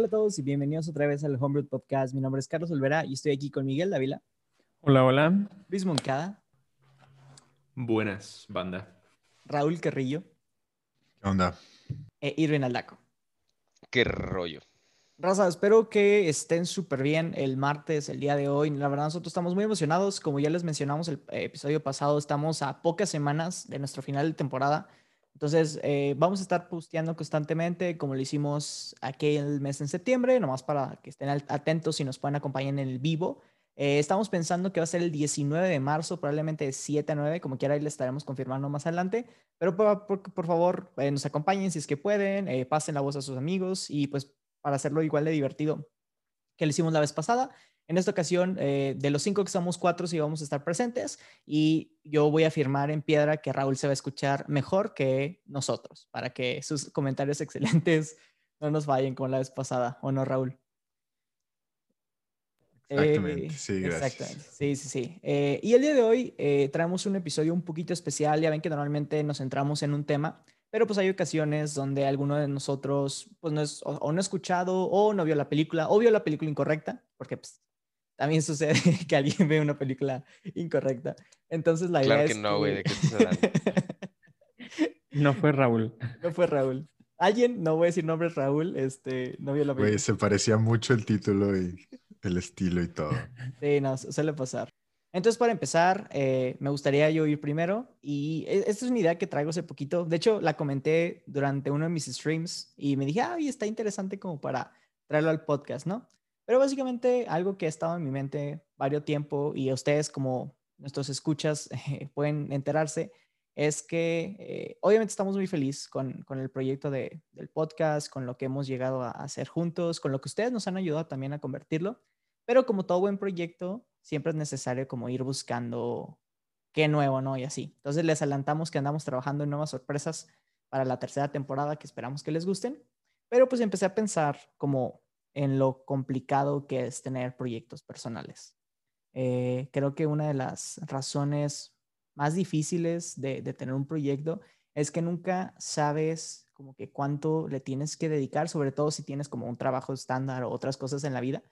Hola a todos y bienvenidos otra vez al Homebrew Podcast. Mi nombre es Carlos Olvera y estoy aquí con Miguel Dávila. Hola, hola. Luis Moncada. Buenas, banda. Raúl Carrillo. ¿Qué onda? E Irvin Aldaco. Qué rollo. Raza, espero que estén súper bien el martes, el día de hoy. La verdad, nosotros estamos muy emocionados. Como ya les mencionamos el episodio pasado, estamos a pocas semanas de nuestro final de temporada. Entonces, eh, vamos a estar posteando constantemente, como lo hicimos aquel mes en septiembre, nomás para que estén atentos y nos puedan acompañar en el vivo. Eh, estamos pensando que va a ser el 19 de marzo, probablemente de 7 a 9, como quiera, ahí le estaremos confirmando más adelante. Pero por, favor, eh, nos acompañen si es que pueden, pasen la voz a sus amigos y pues para hacerlo igual de divertido que lo hicimos la vez pasada. En esta ocasión, eh, de los cinco que somos, cuatro sí vamos a estar presentes y yo voy a afirmar en piedra que Raúl se va a escuchar mejor que nosotros, para que sus comentarios excelentes no nos vayan como la vez pasada, ¿o no, Raúl? Exactamente, eh, sí, gracias. Exactamente, sí, sí, sí. Eh, y el día de hoy traemos un episodio un poquito especial, ya ven que normalmente nos centramos en un tema, pero pues hay ocasiones donde alguno de nosotros pues no es, o, no ha escuchado o no vio la película o vio la película incorrecta, porque pues también sucede que alguien ve una película incorrecta. Entonces la idea claro que no, güey, ¿de qué estás hablando? no fue Raúl. No fue Raúl. Alguien, no voy a decir nombre, Raúl, este, no vio la película. Güey, se parecía mucho el título y el estilo y todo. Sí, no, suele pasar. Entonces, para empezar, eh, me gustaría yo ir primero. Y e, esta es una idea que traigo hace poquito. De hecho, la comenté durante uno de mis streams y me dije, ay, está interesante como para traerlo al podcast, ¿no? Pero básicamente algo que ha estado en mi mente varios tiempo y ustedes como nuestros escuchas pueden enterarse es que eh, obviamente estamos muy felices con, con, el proyecto de, del podcast, con lo que hemos llegado a hacer juntos, con lo que ustedes nos han ayudado también a convertirlo. Pero como todo buen proyecto, siempre es necesario como ir buscando qué nuevo, ¿no? Y así. Entonces les adelantamos que andamos trabajando en nuevas sorpresas para la tercera temporada que esperamos que les gusten. Pero pues empecé a pensar como en lo complicado que es tener proyectos personales. Eh, creo que una de las razones más difíciles de, tener un proyecto es que nunca sabes como que cuánto le tienes que dedicar, sobre todo si tienes como un trabajo estándar o otras cosas en la vida.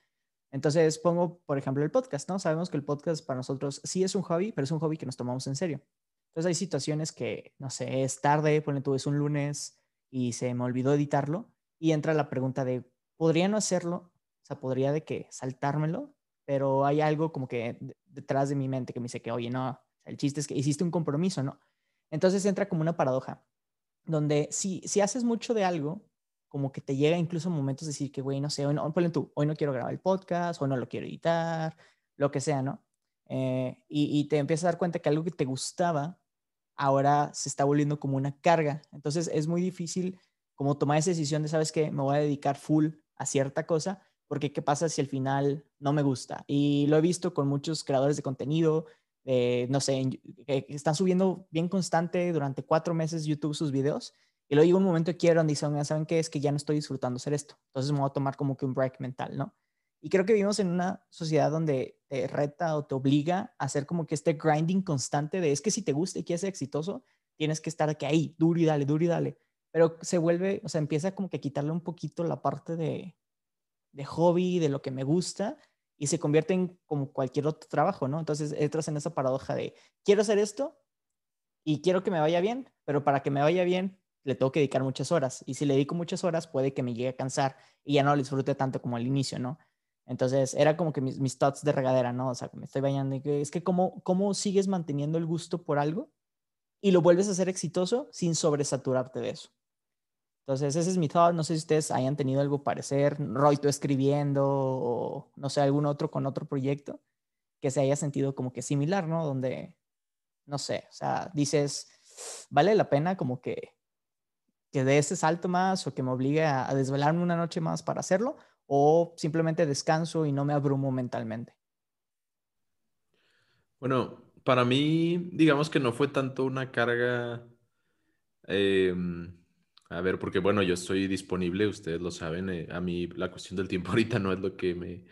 Entonces pongo, por ejemplo, el podcast, ¿no? Sabemos que el podcast para nosotros sí es un hobby, pero es un hobby que nos tomamos en serio. Entonces hay situaciones que, no sé, es tarde, ponle tú, es un lunes y se me olvidó editarlo y entra la pregunta de, podría no hacerlo, o sea, podría de que saltármelo, pero hay algo como que detrás de mi mente que me dice que, oye, no, el chiste es que hiciste un compromiso, ¿no? Entonces entra como una paradoja, donde si, si haces mucho de algo, como que te llega incluso momentos de decir que, güey, no sé, hoy no, tú, hoy no quiero grabar el podcast, hoy no lo quiero editar, lo que sea, ¿no? Eh, y, y, te empiezas a dar cuenta que algo que te gustaba ahora se está volviendo como una carga. Entonces es muy difícil como tomar esa decisión de, ¿sabes qué? Me voy a dedicar full a cierta cosa, porque ¿qué pasa si al final no me gusta? Y lo he visto con muchos creadores de contenido, no sé, que están subiendo bien constante durante cuatro meses YouTube sus videos, y luego un momento que quiero donde dicen, ¿saben qué? Es que ya no estoy disfrutando hacer esto, entonces me voy a tomar como que un break mental, ¿no? Y creo que vivimos en una sociedad donde te reta o te obliga a hacer como que este grinding constante de es que si te gusta y quieres ser exitoso, tienes que estar aquí ahí, duro y dale, duro y dale pero se vuelve, o sea, empieza como que a quitarle un poquito la parte de, de hobby, de lo que me gusta, y se convierte en como cualquier otro trabajo, ¿no? Entonces entras en esa paradoja de, quiero hacer esto y quiero que me vaya bien, pero para que me vaya bien le tengo que dedicar muchas horas, y si le dedico muchas horas puede que me llegue a cansar y ya no lo disfrute tanto como al inicio, ¿no? Entonces era como que mis, mis thoughts de regadera, ¿no? O sea, me estoy bañando y es que cómo, cómo sigues manteniendo el gusto por algo y lo vuelves a ser exitoso sin sobresaturarte de eso. Entonces, ese es mi thought. No sé si ustedes hayan tenido algo parecer. Roy, tú escribiendo o no sé, algún otro con otro proyecto que se haya sentido como que similar, ¿no? Donde, no sé, o sea, dices, vale la pena como que, que dé ese salto más o que me obligue a, desvelarme una noche más para hacerlo o simplemente descanso y no me abrumo mentalmente. Bueno, para mí, digamos que no fue tanto una carga. Eh, a ver, porque bueno, yo estoy disponible, ustedes lo saben, eh, a mí la cuestión del tiempo ahorita no es lo que me,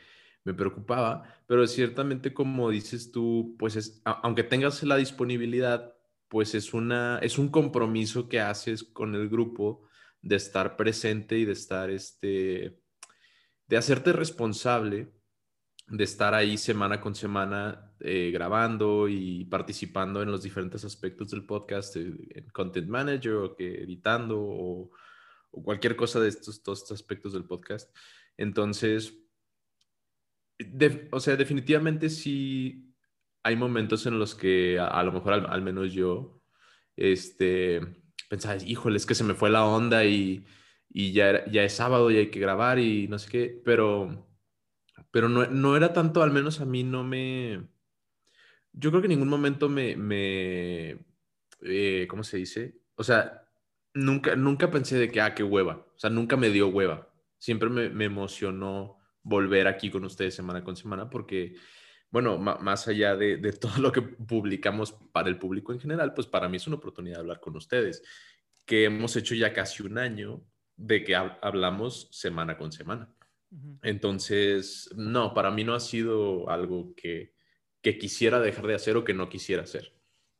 me preocupaba, pero ciertamente como dices tú, pues es, aunque tengas la disponibilidad, pues es, una, es un compromiso que haces con el grupo de estar presente y de estar, este, de hacerte responsable de estar ahí semana con semana eh, grabando y participando en los diferentes aspectos del podcast, eh, en Content Manager o que editando o, cualquier cosa de estos, estos aspectos del podcast. Entonces, o sea, definitivamente sí hay momentos en los que a, lo mejor al, menos yo, este, pensaba, híjole, es que se me fue la onda y, y ya, ya es sábado y hay que grabar y no sé qué, pero, pero no, no era tanto, al menos a mí no me, yo creo que en ningún momento me, me eh, ¿cómo se dice? O sea, nunca, nunca pensé de que, ah, qué hueva. O sea, nunca me dio hueva. Siempre me, me emocionó volver aquí con ustedes semana con semana porque, bueno, más allá de, de todo lo que publicamos para el público en general, pues para mí es una oportunidad de hablar con ustedes, que hemos hecho ya casi un año de que hab- hablamos semana con semana. Entonces, no, para mí no ha sido algo que, que quisiera dejar de hacer o que no quisiera hacer.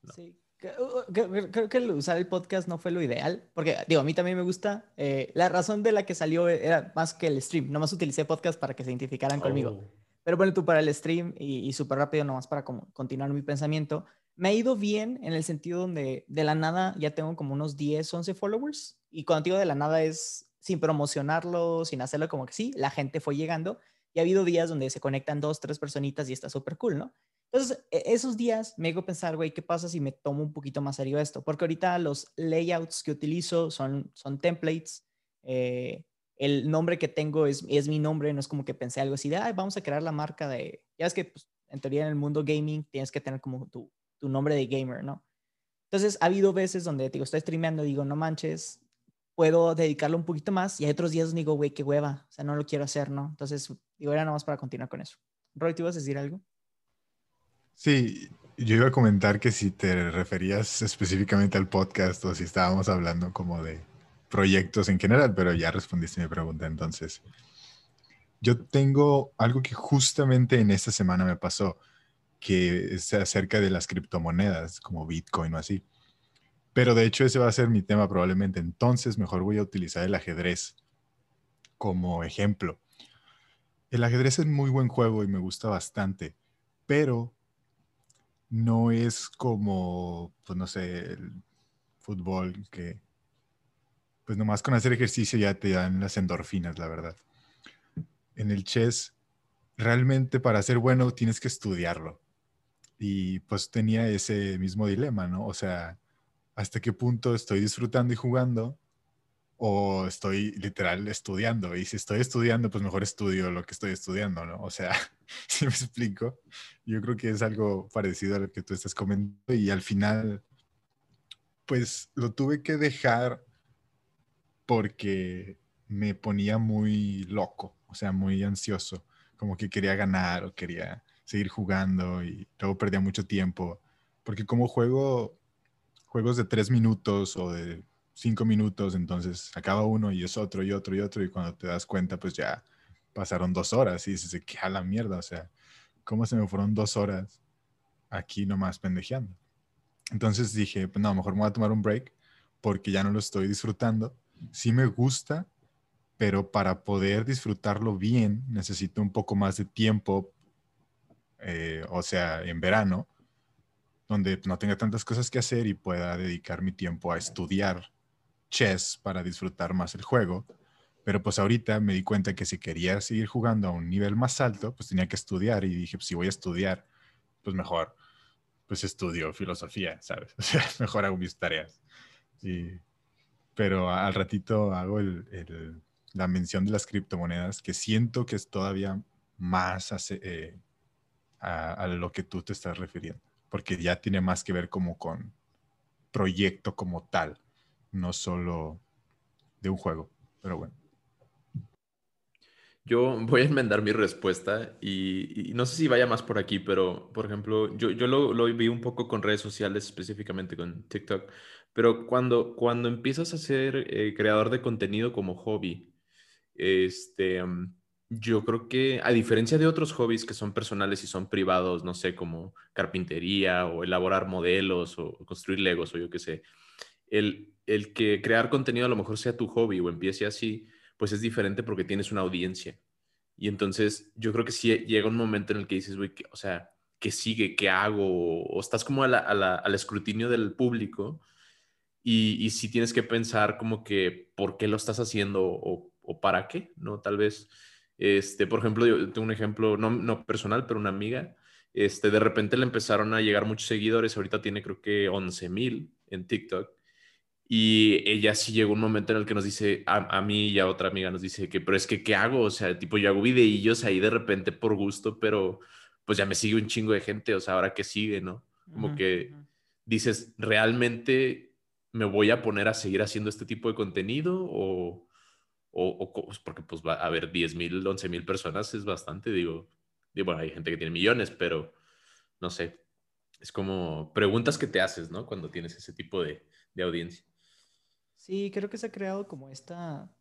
No. Sí. Uh, que- Creo que el usar el podcast no fue lo ideal, porque digo, a mí también me gusta. eh, la razón de la que salió era más que el stream, nomás utilicé podcast para que se identificaran conmigo. Oh. Pero bueno, tú para el stream y, y súper rápido, nomás para como continuar mi pensamiento, me ha ido bien en el sentido donde de la nada ya tengo como unos 10, 11 followers. Y cuando digo de la nada es sin promocionarlo, sin hacerlo como que sí, la gente fue llegando. Y ha habido días donde se conectan dos, tres personitas y está súper cool, ¿no? Entonces, e- esos días me hago pensar, güey, ¿qué pasa si me tomo un poquito más serio esto? Porque ahorita los layouts que utilizo son, son templates. eh, el nombre que tengo es, es mi nombre, no es como que pensé algo así de, "Ay, vamos a crear la marca de, ya es que pues, en teoría en el mundo gaming tienes que tener como tu, tu nombre de gamer, ¿no? Entonces ha habido veces donde digo, estoy streameando y digo, no manches, puedo dedicarlo un poquito más y hay otros días donde digo, güey, qué hueva, o sea, no lo quiero hacer, ¿no? Entonces, digo, era nada más para continuar con eso. Roy, ¿tú ibas a decir algo? Sí, yo iba a comentar que si te referías específicamente al podcast o si estábamos hablando como de proyectos en general, pero ya respondiste mi pregunta. Entonces, yo tengo algo que justamente en esta semana me pasó, que es acerca de las criptomonedas, como Bitcoin o así. Pero de hecho ese va a ser mi tema probablemente. Entonces, mejor voy a utilizar el ajedrez como ejemplo. El ajedrez es muy buen juego y me gusta bastante, pero no es como, pues no sé, el fútbol que, pues nomás con hacer ejercicio ya te dan las endorfinas, la verdad. En el chess, realmente para ser bueno tienes que estudiarlo. Y pues tenía ese mismo dilema, ¿no? O sea, ¿hasta qué punto estoy disfrutando y jugando? O estoy literal estudiando. Y si estoy estudiando, pues mejor estudio lo que estoy estudiando, ¿no? O sea, si me explico, yo creo que es algo parecido a lo que tú estás comentando. Y al final, pues lo tuve que dejar porque me ponía muy loco, o sea, muy ansioso, como que quería ganar o quería seguir jugando y luego perdía mucho tiempo, porque como juego juegos de tres minutos o de cinco minutos, entonces acaba uno y es otro y otro y otro y cuando te das cuenta, pues ya pasaron dos horas y dices, ¿qué a la mierda? O sea, ¿cómo se me fueron dos horas aquí nomás pendejeando? Entonces dije, pues no, mejor me voy a tomar un break porque ya no lo estoy disfrutando. Sí me gusta, pero para poder disfrutarlo bien necesito un poco más de tiempo, eh, o sea, en verano, donde no tenga tantas cosas que hacer y pueda dedicar mi tiempo a estudiar chess para disfrutar más el juego. Pero pues ahorita me di cuenta que si quería seguir jugando a un nivel más alto, pues tenía que estudiar y dije, pues si voy a estudiar, pues mejor, pues estudio filosofía, ¿sabes? O sea, mejor hago mis tareas. Y, pero al ratito hago la mención de las criptomonedas, que siento que es todavía más eh, a, a, lo que tú te estás refiriendo, porque ya tiene más que ver como con proyecto como tal, no solo de un juego, pero bueno. Yo voy a enmendar mi respuesta y, no sé si vaya más por aquí, pero por ejemplo, yo, yo lo, lo, vi un poco con redes sociales, específicamente con TikTok, pero cuando, cuando empiezas a ser eh, creador de contenido como hobby, este, um, yo creo que a diferencia de otros hobbies que son personales y son privados, no sé, como carpintería o elaborar modelos o construir legos o yo qué sé, el, el que crear contenido a lo mejor sea tu hobby o empiece así, pues es diferente porque tienes una audiencia. Y entonces yo creo que sí llega un momento en el que dices, güey, o sea, ¿qué sigue? ¿Qué hago? O estás como a la- a la- al escrutinio del público y, y sí tienes que pensar como que por qué lo estás haciendo o, o para qué, ¿no? Tal vez, este, por ejemplo, yo tengo un ejemplo, no, no personal, pero una amiga, este, de repente le empezaron a llegar muchos seguidores, ahorita tiene creo que 11 mil en TikTok. Y ella sí llegó un momento en el que nos dice, a, a mí y a otra amiga nos dice que, pero es que, ¿qué hago? O sea, tipo, yo hago videillos ahí de repente por gusto, pero pues ya me sigue un chingo de gente, o sea, ahora que sigue, ¿no? Como Ujú, que dices, ¿realmente me voy a poner a seguir haciendo este tipo de contenido? O, o, pues, porque pues va a haber 10 mil, 11 mil personas, es bastante, digo, y bueno, hay gente que tiene millones, pero no sé, es como preguntas que te haces, ¿no? Cuando tienes ese tipo de, de audiencia. Sí, creo que se ha creado como esta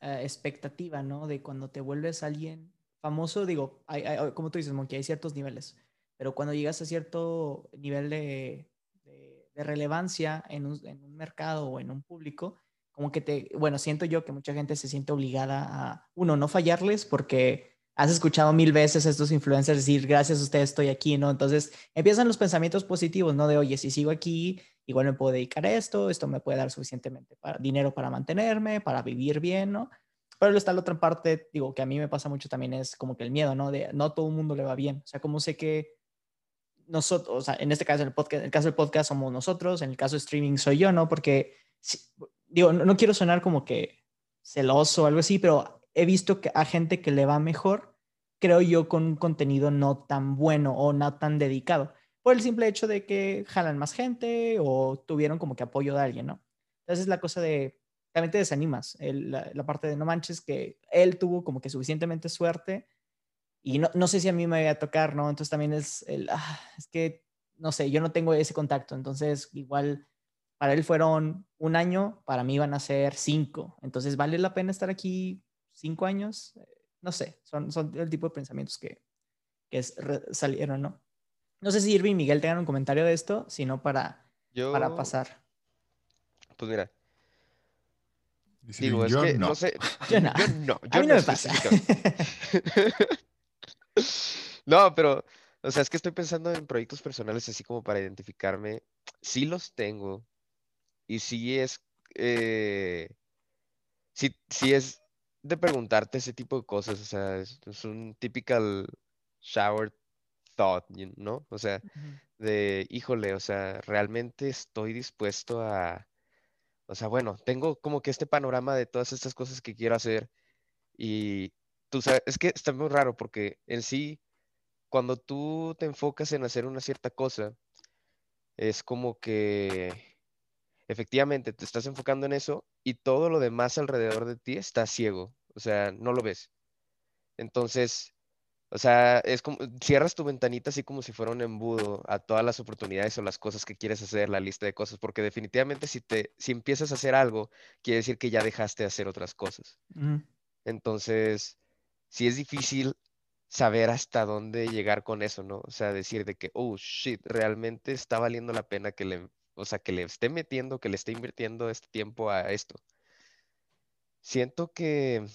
eh, expectativa, ¿no? De cuando te vuelves alguien famoso, digo, como tú dices, Monkey, hay ciertos niveles, pero cuando llegas a cierto nivel de, de- de relevancia en un, en un mercado o en un público, como que te, bueno, siento yo que mucha gente se siente obligada a, uno, no fallarles porque has escuchado mil veces a estos influencers decir, gracias a ustedes estoy aquí, ¿no? Entonces empiezan los pensamientos positivos, ¿no? De, oye, si sigo aquí, igual me puedo dedicar a esto, esto me puede dar suficientemente para, dinero para mantenerme, para vivir bien, ¿no? Pero está la otra parte, digo, que a mí me pasa mucho también es como que el miedo, ¿no? De no todo el mundo le va bien. O sea, como sé que nosotros, o sea, en este caso, el, podcast, en el caso del podcast somos nosotros, en el caso de streaming soy yo, ¿no? Porque, digo, no, no quiero sonar como que celoso o algo así, pero he visto que a gente que le va mejor, creo yo, con un contenido no tan bueno o no tan dedicado por el simple hecho de que jalan más gente o tuvieron como que apoyo de alguien, ¿no? Entonces la cosa de, también te desanimas, el- la, la parte de no manches que él tuvo como que suficientemente suerte y no, no sé si a mí me vaya a tocar, ¿no? Entonces también es el, ah, es que, no sé, yo no tengo ese contacto, entonces igual para él fueron un año, para mí van a ser cinco, entonces vale la pena estar aquí cinco años, Eh, no sé, son, son el tipo de pensamientos que, que es- salieron, ¿no? No sé si Irving y Miguel tengan un comentario de esto, sino para, Yo, para pasar. pues mira, Dice digo, es yo que no. no sé, Yo no. yo no, A mí no no me pasa. No, pero, o sea, es que estoy pensando en proyectos personales así como para identificarme. Sí los tengo. Y sí es, eh, sí es de preguntarte ese tipo de cosas. O sea, es, es un typical shower thought, ¿no? O sea, de, híjole, o sea, realmente estoy dispuesto a, o sea, bueno, tengo como que este panorama de todas estas cosas que quiero hacer y tú sabes, es que está muy raro porque en sí, cuando tú te enfocas en hacer una cierta cosa, es como que efectivamente te estás enfocando en eso y todo lo demás alrededor de ti está ciego, o sea, no lo ves. Entonces, o sea, es como, cierras tu ventanita así como si fuera un embudo a todas las oportunidades o las cosas que quieres hacer, la lista de cosas, porque definitivamente si te, si empiezas a hacer algo, quiere decir que ya dejaste de hacer otras cosas. Entonces, sí es difícil saber hasta dónde llegar con eso, ¿no? O sea, decir de que, oh, shit, realmente está valiendo la pena que le, o sea, que le esté metiendo, que le esté invirtiendo este tiempo a esto. Siento que,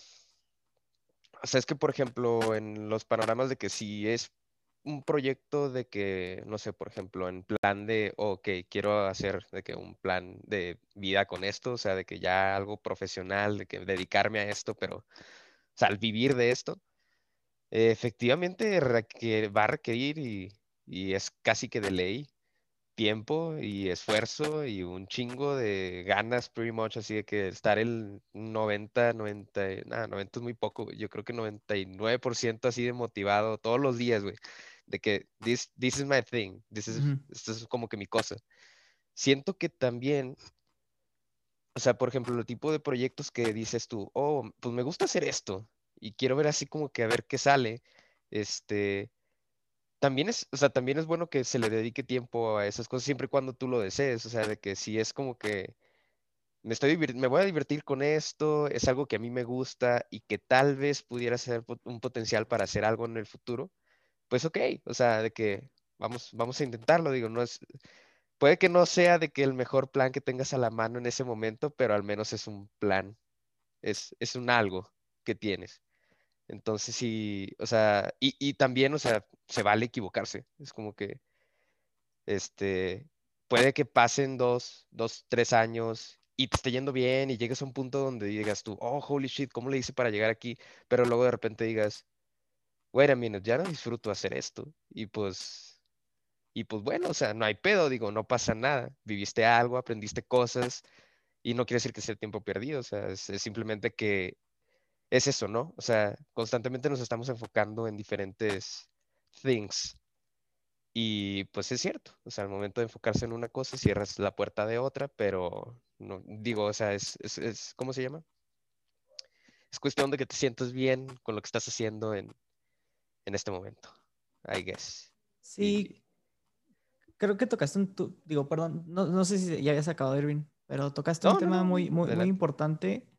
o sea, es que, por ejemplo, en los panoramas de que si es un proyecto de que, no sé, por ejemplo, en plan de, ok, quiero hacer de que un plan de vida con esto, o sea, de que ya algo profesional, de que dedicarme a esto, pero, o sea, al vivir de esto, efectivamente va a requerir y, y es casi que de ley tiempo y esfuerzo y un chingo de ganas, pretty much, así de que estar el 90, 90, nada, 90 es muy poco, güey, yo creo que 99% así de motivado todos los días, güey, de que this, this is my thing, this is, Ujú. esto es como que mi cosa. Siento que también, o sea, por ejemplo, el tipo de proyectos que dices tú, oh, pues me gusta hacer esto y quiero ver así como que a ver qué sale, este también es, o sea, también es bueno que se le dedique tiempo a esas cosas siempre y cuando tú lo desees, o sea, de que si es como que me estoy me voy a divertir con esto, es algo que a mí me gusta y que tal vez pudiera ser un potencial para hacer algo en el futuro, pues ok, o sea, de que vamos, vamos a intentarlo, digo, no es, puede que no sea de que el mejor plan que tengas a la mano en ese momento, pero al menos es un plan, es, es un algo que tienes. Entonces sí, o sea, y, y también, o sea, se vale equivocarse. Es como que, este, puede que pasen dos, dos, tres años y te esté yendo bien y llegues a un punto donde digas tú, oh, holy shit, ¿cómo le hice para llegar aquí? Pero luego de repente digas, wait a minute, ya no disfruto hacer esto. Y pues, y pues bueno, o sea, no hay pedo, digo, no pasa nada. Viviste algo, aprendiste cosas y no quiere decir que sea tiempo perdido, o sea, es, es simplemente que es eso, ¿no? O sea, constantemente nos estamos enfocando en diferentes things. Y pues es cierto, o sea, al momento de enfocarse en una cosa, cierras la puerta de otra, pero no, digo, o sea, es, es, es ¿cómo se llama? Es cuestión de que te sientas bien con lo que estás haciendo en, en este momento, I guess. Sí, creo que tocaste un, tu- digo, perdón, no, no sé si ya habías acabado, Irving, pero tocaste No, un no, tema muy, muy, muy importante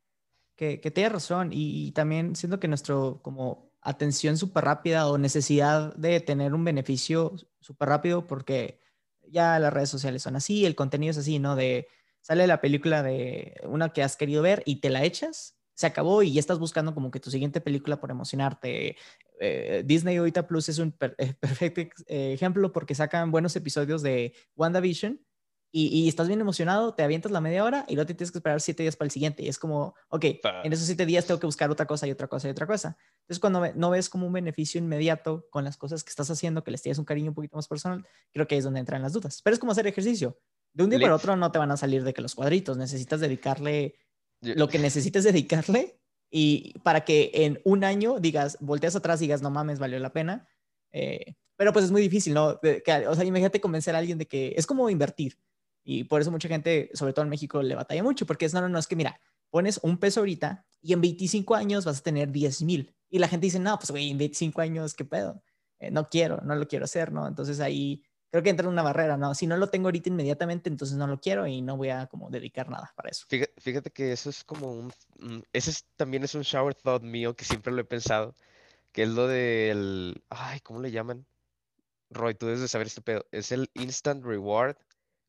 que, que razón y, también siento que nuestro como atención súper rápida o necesidad de tener un beneficio súper rápido porque ya las redes sociales son así, el contenido es así, ¿no? De sale la película de una que has querido ver y te la echas, se acabó y ya estás buscando como que tu siguiente película por emocionarte. Eh, Disney ahorita Plus es un per- perfecto eh, ejemplo porque sacan buenos episodios de WandaVision y, y estás bien emocionado, te avientas la media hora y luego te tienes que esperar siete días para el siguiente. Y es como, ok, en esos siete días tengo que buscar otra cosa y otra cosa y otra cosa. Entonces, cuando no ves como un beneficio inmediato con las cosas que estás haciendo, que les tienes un cariño un poquito más personal, creo que ahí es donde entran las dudas. Pero es como hacer ejercicio. De un día para otro no te van a salir de que los cuadritos, necesitas dedicarle Yo- lo que necesites dedicarle y para que en un año digas, volteas atrás y digas, no mames, valió la pena. Eh, pero pues es muy difícil, ¿no? O sea, imagínate convencer a alguien de que es como invertir. Y por eso mucha gente, sobre todo en México, le batalla mucho, porque es, no, no, no, es que mira, pones un peso ahorita y en 25 años vas a tener 10 mil. Y la gente dice, no, pues güey, en 25 años, ¿qué pedo? Eh, no quiero, no lo quiero hacer, ¿no? Entonces ahí creo que entra una barrera, ¿no? Si no lo tengo ahorita inmediatamente, entonces no lo quiero y no voy a como dedicar nada para eso. Fíjate, fíjate que eso es como un, un- ese es- también es un shower thought mío que siempre lo he pensado, que es lo del, ay, ¿cómo le llaman? Roy, tú debes de saber este pedo. Es el instant reward,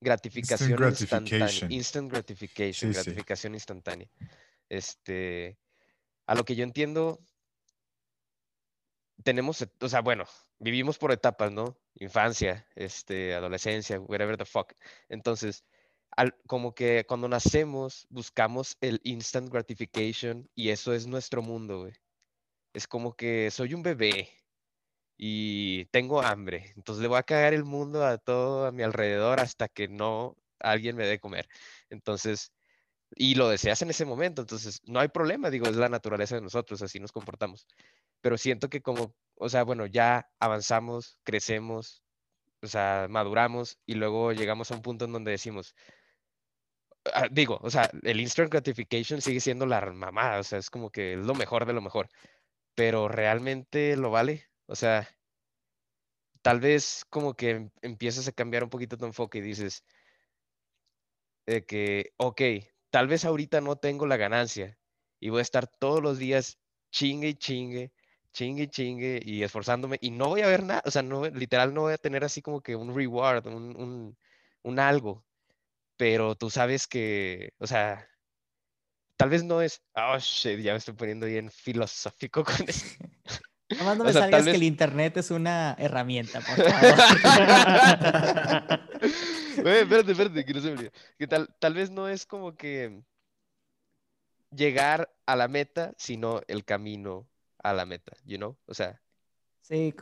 gratificación instantánea, instant gratification, Sí, sí. gratificación instantánea. Este, a lo que yo entiendo, tenemos, et- o sea, bueno, vivimos por etapas, ¿no? Infancia, este, adolescencia, whatever the fuck. Entonces, al- como que cuando nacemos buscamos el instant gratification y eso es nuestro mundo, güey. Es como que soy un bebé y tengo hambre, entonces le voy a cagar el mundo a todo a mi alrededor hasta que no alguien me dé comer. Entonces, y lo deseas en ese momento, entonces no hay problema, digo, es la naturaleza de nosotros, así nos comportamos. Pero siento que como, o sea, bueno, ya avanzamos, crecemos, o sea, maduramos y luego llegamos a un punto en donde decimos, ah, digo, o sea, el instant gratification sigue siendo la mamada, o sea, es como que es lo mejor de lo mejor, pero realmente lo vale, o sea, tal vez como que em- empiezas a cambiar un poquito tu enfoque y dices de que, ok, tal vez ahorita no tengo la ganancia y voy a estar todos los días chingue y chingue, chingue y chingue y esforzándome y no voy a ver nada, o sea, no, literal no voy a tener así como que un reward, un, un, un algo, pero tú sabes que, o sea, tal vez no es, oh shit, ya me estoy poniendo bien filosófico con eso. Nomás no O me sea, salgas tal que vez- el internet es una herramienta, por favor. Güey, espérate, espérate, que no se me olvide. Que tal, tal vez no es como que llegar a la meta, sino el camino a la meta, you know? O sea, sí,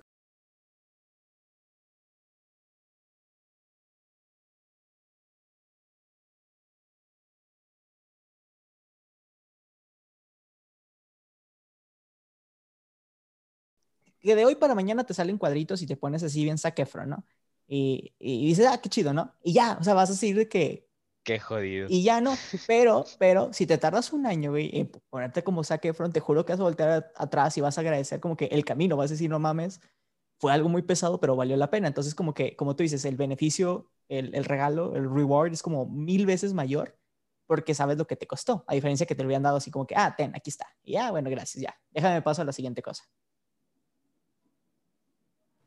que de hoy para mañana te salen cuadritos y te pones así bien Zac Efron, ¿no? Y, y dices, ah, qué chido, ¿no? Y ya, o sea, vas a seguir de que, qué jodido. y ya no, pero, pero si te tardas un año, güey, en ponerte como Zac Efron, te juro que vas a voltear atrás y vas a agradecer como que el camino, vas a decir, no mames, fue algo muy pesado, pero valió la pena. Entonces, como que, como tú dices, el beneficio, el, el regalo, el reward es como mil veces mayor porque sabes lo que te costó, a diferencia que te lo hubieran dado así como que, ah, ten, aquí está. Y ya, bueno, gracias, ya. Déjame paso a la siguiente cosa.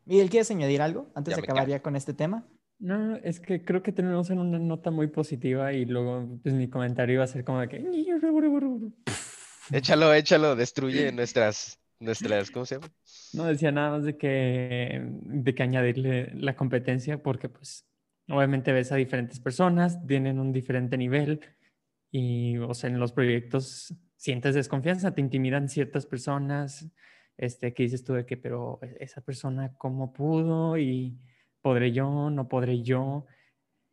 Miguel, ¿quieres añadir algo antes Ya de acabar ya con este tema? No, es que creo que tenemos en una nota muy positiva y luego pues mi comentario iba a ser como de que... Échalo, échalo, destruye nuestras nuestras, ¿cómo se llama? No decía nada más de que, de que añadirle la competencia porque pues obviamente ves a diferentes personas, tienen un diferente nivel y o sea, en los proyectos sientes desconfianza, te intimidan ciertas personas, este, que dices tú de que, pero e, esa persona, ¿cómo pudo? Y podré yo, no podré yo.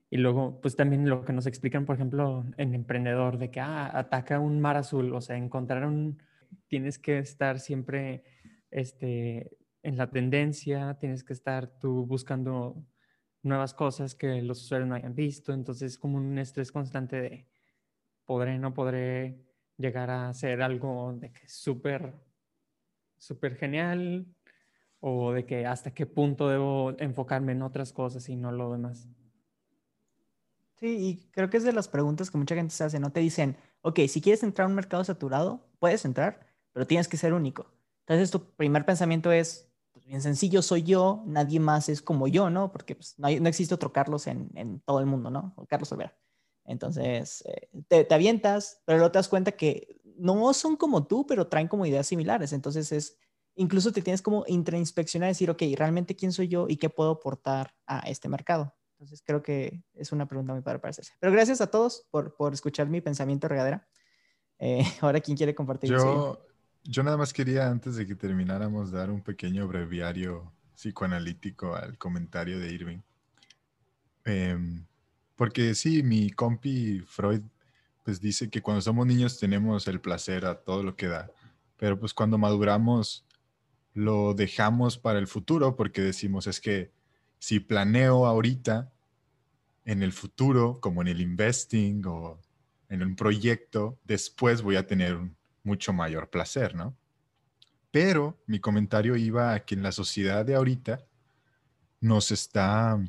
Y luego, pues también lo que nos explican, por ejemplo, en Emprendedor, de que, ah, ataca un mar azul, o sea, encontrar un, tienes que estar siempre, este, en la tendencia, tienes que estar tú buscando nuevas cosas que los usuarios no hayan visto, entonces es como un estrés constante de, podré, no podré llegar a hacer algo de que súper, súper genial, o de que hasta qué punto debo enfocarme en otras cosas y no lo demás. Sí, y creo que es de las preguntas que mucha gente se hace, ¿no? Te dicen, ok, si quieres entrar a un mercado saturado, puedes entrar, pero tienes que ser único. Entonces tu primer pensamiento es, pues bien sencillo, soy yo, nadie más es como yo, ¿no? Porque pues, no, no existe otro Carlos en, en todo el mundo, ¿no? O Carlos Olvera. Entonces, eh, te, te avientas, pero luego te das cuenta que no son como tú, pero traen como ideas similares. Entonces, es, incluso te tienes como introinspeccionar y decir, ok, ¿realmente quién soy yo y qué puedo aportar a este mercado? Entonces, creo que es una pregunta muy padre para hacerse. Pero gracias a todos por, por escuchar mi pensamiento regadera. Eh, ahora, ¿quién quiere compartir? Yo, yo nada más quería, antes de que termináramos, dar un pequeño breviario psicoanalítico al comentario de Irving. Em, porque sí, mi compi Freud, pues dice que cuando somos niños tenemos el placer a todo lo que da, pero pues cuando maduramos lo dejamos para el futuro porque decimos es que si planeo ahorita, en el futuro, como en el investing o en un proyecto, después voy a tener un mucho mayor placer, ¿no? Pero mi comentario iba a que en la sociedad de ahorita nos está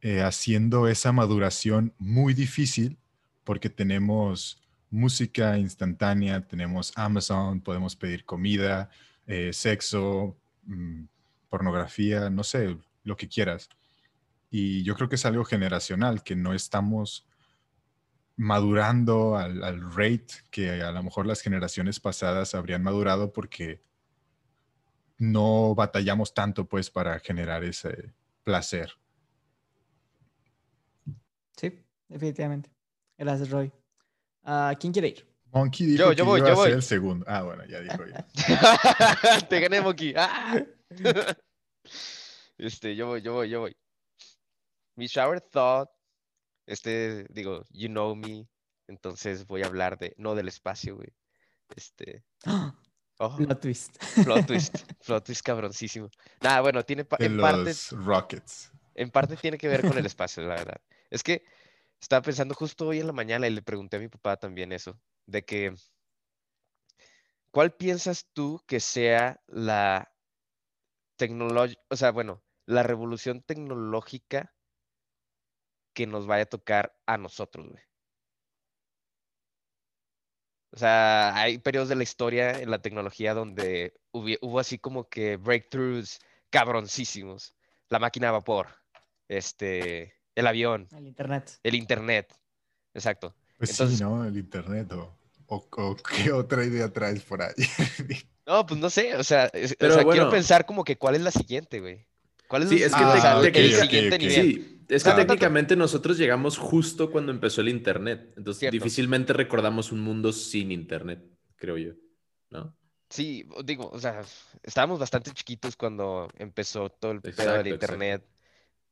eh, haciendo esa maduración muy difícil porque tenemos música instantánea, tenemos Amazon, podemos pedir comida, eh, sexo, mm, pornografía, no sé, lo que quieras. Y yo creo que es algo generacional, que no estamos madurando al, al rate que a lo mejor las generaciones pasadas habrían madurado porque no batallamos tanto pues para generar ese placer. Sí, definitivamente. Gracias, Roy. Ah, ¿Quién quiere ir? Monkey dijo Yo- que yo voy, iba yo a ser voy. el segundo. Ah, bueno, ya dijo ya. Te gané, Monkey. ¡Ah! Este, yo voy, yo voy, yo voy. Mi shower thought, este, digo, you know me, entonces voy a hablar de, no del espacio, güey. Este, oh, Plot twist. plot twist, plot twist cabroncísimo. Nada, bueno, tiene, pa- De en parte, los Rockets. en parte tiene que ver con el espacio, la verdad. Es que estaba pensando justo hoy en la mañana y le pregunté a mi papá también eso, de que, ¿cuál piensas tú que sea la tecnología, o sea, bueno, la revolución tecnológica que nos vaya a tocar a nosotros, güey? O sea, hay periodos de la historia en la tecnología donde hubi- hubo así como que breakthroughs cabroncísimos. La máquina de vapor, este, el avión, El internet. el internet. Exacto. Pues Entonces- sí, ¿no? El internet o, o- o qué otra idea traes por ahí. No, pues no sé, o sea, es- o Pero quiero pensar como que cuál es la siguiente, güey. ¿Cuál es, Sí, la- es que Ah, sea, te- el técnica- siguiente ok, ok. nivel? Sí, es que Ah. técnicamente nosotros llegamos justo cuando empezó el Internet. Entonces Cierto. difícilmente recordamos un mundo sin Internet, creo yo. ¿No? Sí, digo, o sea, estábamos bastante chiquitos cuando empezó todo el pedo del exacto. internet.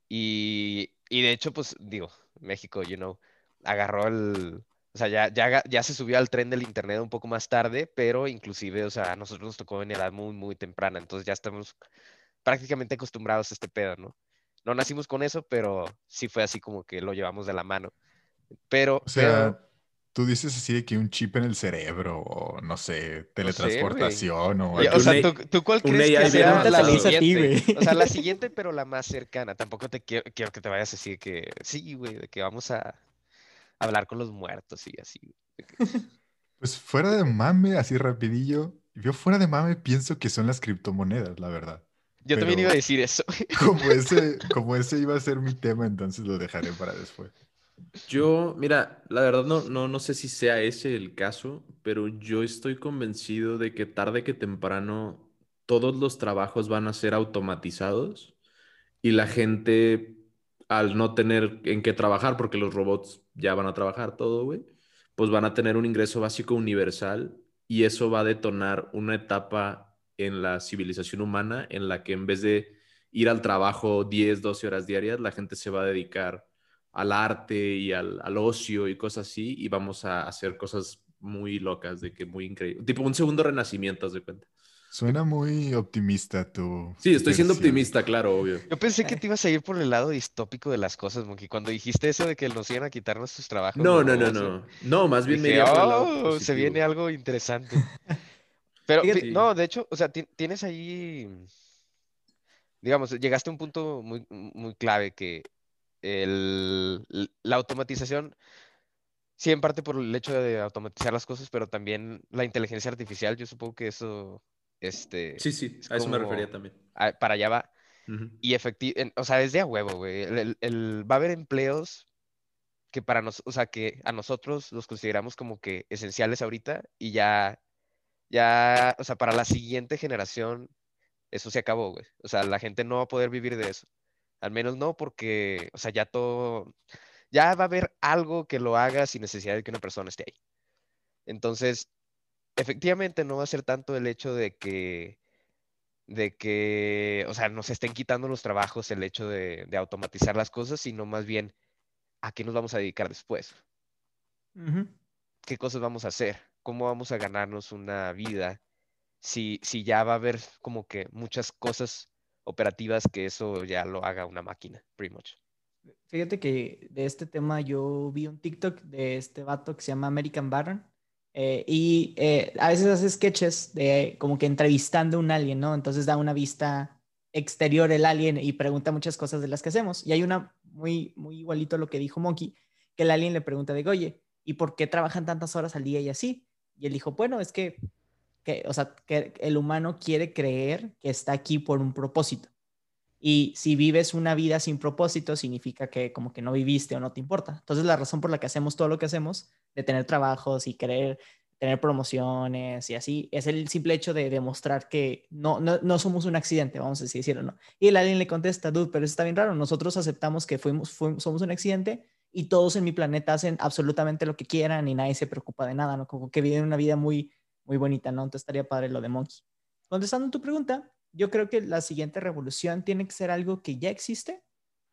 Y, y de hecho, pues, digo, México, you know, agarró el, o sea, ya, ya, ya se subió al tren del internet un poco más tarde, pero inclusive, o sea, a nosotros nos tocó en edad muy, muy temprana, entonces ya estamos prácticamente acostumbrados a este pedo, ¿no? No nacimos con eso, pero sí fue así como que lo llevamos de la mano. Pero, O sea, pero- tú dices así de que un chip en el cerebro o no sé, teletransportación o y- algo o sea, ¿tú, tú cuál crees que sea la ti, siguiente? O sea, la siguiente, pero la más cercana. Tampoco te quiero, quiero que te vayas así de que, sí, güey, de que vamos a hablar con los muertos y así. Pues fuera de mame, así rapidillo. Yo fuera de mame pienso que son las criptomonedas, la verdad. Yo también iba a decir eso. Como ese, como ese iba a ser mi tema, entonces lo dejaré para después. Yo, mira, la verdad no, no, no sé si sea ese el caso, pero yo estoy convencido de que tarde que temprano todos los trabajos van a ser automatizados y la gente, al no tener en qué trabajar, porque los robots ya van a trabajar todo, güey, pues van a tener un ingreso básico universal y eso va a detonar una etapa en la civilización humana en la que en vez de ir al trabajo 10, 12 horas diarias, la gente se va a dedicar al arte y al, al ocio y cosas así y vamos a hacer cosas muy locas, de que muy increíble. Tipo un segundo renacimiento, haz de cuenta. Suena muy optimista tu. Sí, estoy siendo optimista, claro, obvio. Yo pensé que te ibas a ir por el lado distópico de las cosas, Monkey. Cuando dijiste eso de que nos iban a quitar nuestros trabajos. No, no, no, no. No, más bien me Dije, lado "Oh, se positivo". viene algo interesante. Pero, Fíjate- no, de hecho, o sea, ti- tienes ahí, digamos, llegaste a un punto muy, muy clave que el, la automatización, sí, en parte por el hecho de automatizar las cosas, pero también la inteligencia artificial, yo supongo que eso, este, Sí, sí, es a eso me refería también. a- para allá va. Y efectivamente, o sea, es de a huevo, güey. El, el- el- va a haber empleos que para nos, o sea, que a nosotros los consideramos como que esenciales ahorita y ya, ya, o sea, para la siguiente generación, eso se acabó, güey. O sea, la gente no va a poder vivir de eso. Al menos no porque, o sea, ya todo, ya va a haber algo que lo haga sin necesidad de que una persona esté ahí. Entonces, efectivamente no va a ser tanto el hecho de que de que, o sea, nos estén quitando los trabajos el hecho de, de automatizar las cosas, sino más bien a qué nos vamos a dedicar después, qué cosas vamos a hacer, cómo vamos a ganarnos una vida, si, si ya va a haber como que muchas cosas operativas que eso ya lo haga una máquina, pretty much. Fíjate que de este tema yo vi un TikTok de este vato que se llama American Baron eh, y eh, a veces hace sketches de como que entrevistando a un alien, ¿no? Entonces da una vista exterior el alien y pregunta muchas cosas de las que hacemos. Y hay una muy, muy igualito a lo que dijo Monkey, que el alien le pregunta de, oye, ¿y por qué trabajan tantas horas al día y así? Y él dijo, bueno, es que, que o sea, que el humano quiere creer que está aquí por un propósito. Y si vives una vida sin propósito, significa que como que no viviste o no te importa. Entonces la razón por la que hacemos todo lo que hacemos, de tener trabajos y querer tener promociones y así, es el simple hecho de demostrar que no, no, no somos un accidente, vamos a así decirlo, ¿no? Y el alien le contesta, dude, pero eso está bien raro, nosotros aceptamos que fuimos, fuimos, somos un accidente y todos en mi planeta hacen absolutamente lo que quieran y nadie se preocupa de nada, ¿no? Como que viven una vida muy, muy bonita, ¿no? Entonces estaría padre lo de Monkey. Contestando tu pregunta, yo creo que la siguiente revolución tiene que ser algo que ya existe,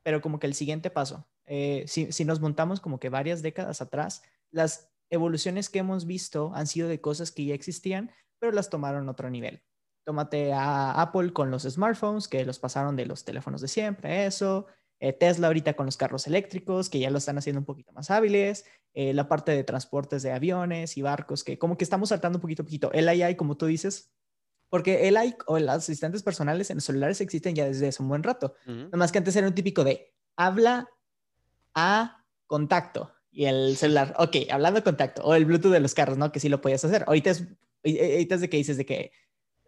pero como que el siguiente paso. Eh, si, si nos montamos como que varias décadas atrás, las evoluciones que hemos visto han sido de cosas que ya existían, pero las tomaron a otro nivel. Tómate a Apple con los smartphones, que los pasaron de los teléfonos de siempre, eso. Eh, Tesla ahorita con los carros eléctricos, que ya lo están haciendo un poquito más hábiles. Eh, la parte de transportes de aviones y barcos, que como que estamos saltando un poquito a poquito. El AI, como tú dices, porque el AI o los asistentes personales en los celulares existen ya desde hace un buen rato. Nada más que antes era un típico de habla a contacto y el celular, ok, hablando a contacto, o el Bluetooth de los carros, ¿no? Que sí lo podías hacer. Ahorita es, ahorita es de que dices de que,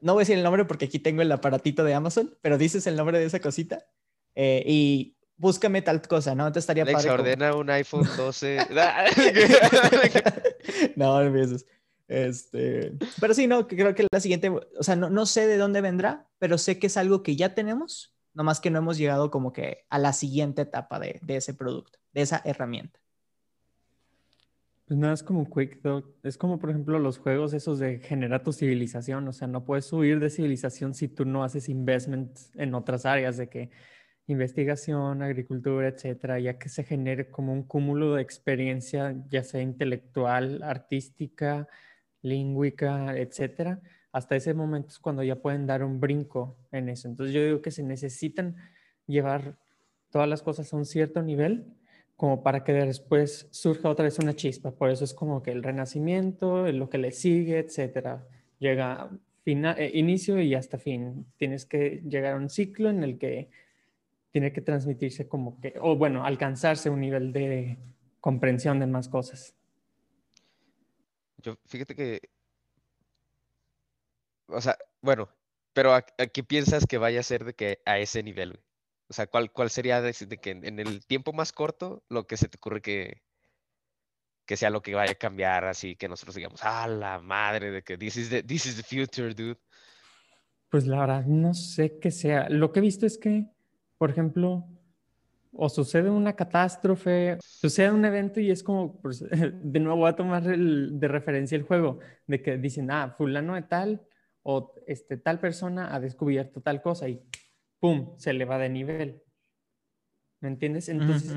no voy a decir el nombre porque aquí tengo el aparatito de Amazon, pero dices el nombre de esa cosita eh, y búscame tal cosa, ¿no? Entonces estaría padre. como- ordena un iPhone 12. no, no empieces. Este, pero sí, no, que creo que la siguiente, o sea, no, no sé de dónde vendrá, pero sé que es algo que ya tenemos, nomás que no hemos llegado como que a la siguiente etapa de, de ese producto, de esa herramienta. Pues nada, es como Quick Dog. Es como, por ejemplo, los juegos esos de generar tu civilización. O sea, no puedes subir de civilización si tú no haces investment en otras áreas de que investigación, agricultura, etcétera, ya que se genere como un cúmulo de experiencia, ya sea intelectual, artística, lingüítica, etcétera. Hasta ese momento es cuando ya pueden dar un brinco en eso. Entonces yo digo que se necesitan llevar todas las cosas a un cierto nivel como para que después surja otra vez una chispa. Por eso es como que el renacimiento, lo que le sigue, etcétera. Llega fina- eh, inicio y hasta fin. Tienes que llegar a un ciclo en el que tiene que transmitirse como que, o bueno, alcanzarse un nivel de comprensión de más cosas. Yo, fíjate que, o sea, bueno, pero ¿a, a qué piensas que vaya a ser de que a ese nivel, güey? O sea, ¿cuál, cuál sería de, de que en, en el tiempo más corto lo que se te ocurre que, que sea lo que vaya a cambiar, así que nosotros digamos, ah, la madre de que this is the, this is the future, dude. Pues la verdad, no sé qué sea. Lo que he visto es que, por ejemplo, o sucede una catástrofe, sucede un evento y es como, pues, de nuevo voy a tomar el- de referencia el juego, de que dicen, ah, fulano de tal o este, tal persona ha descubierto tal cosa y ¡pum! se le va de nivel. ¿Me entiendes? Entonces.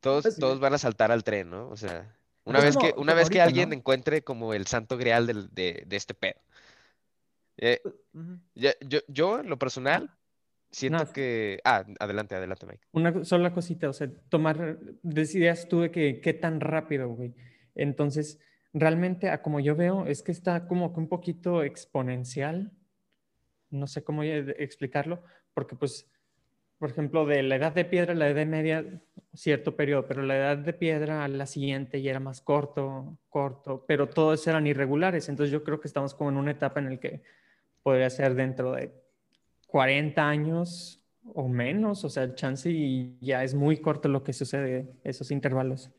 Todos, Pues, todos van a saltar al tren, ¿no? O sea, una vez como- que, una vez que ahorita, alguien ¿no? encuentre como el santo grial del- de, de este pedo. Eh, yo, yo, en lo personal, siento es- que... Ah, adelante, adelante, Mike. Una sola cosita, o sea, tomar, decidas tú de que qué tan rápido, güey. Entonces, realmente, a como yo veo, es que está como que un poquito exponencial. No sé cómo explicarlo, porque pues, por ejemplo, de la edad de piedra a la edad media, cierto periodo, pero la edad de piedra a la siguiente ya era más corto, corto, pero todos eran irregulares. Entonces, yo creo que estamos como en una etapa en la que podría ser dentro de 40 años o menos, o sea, el chance y ya es muy corto lo que sucede esos intervalos.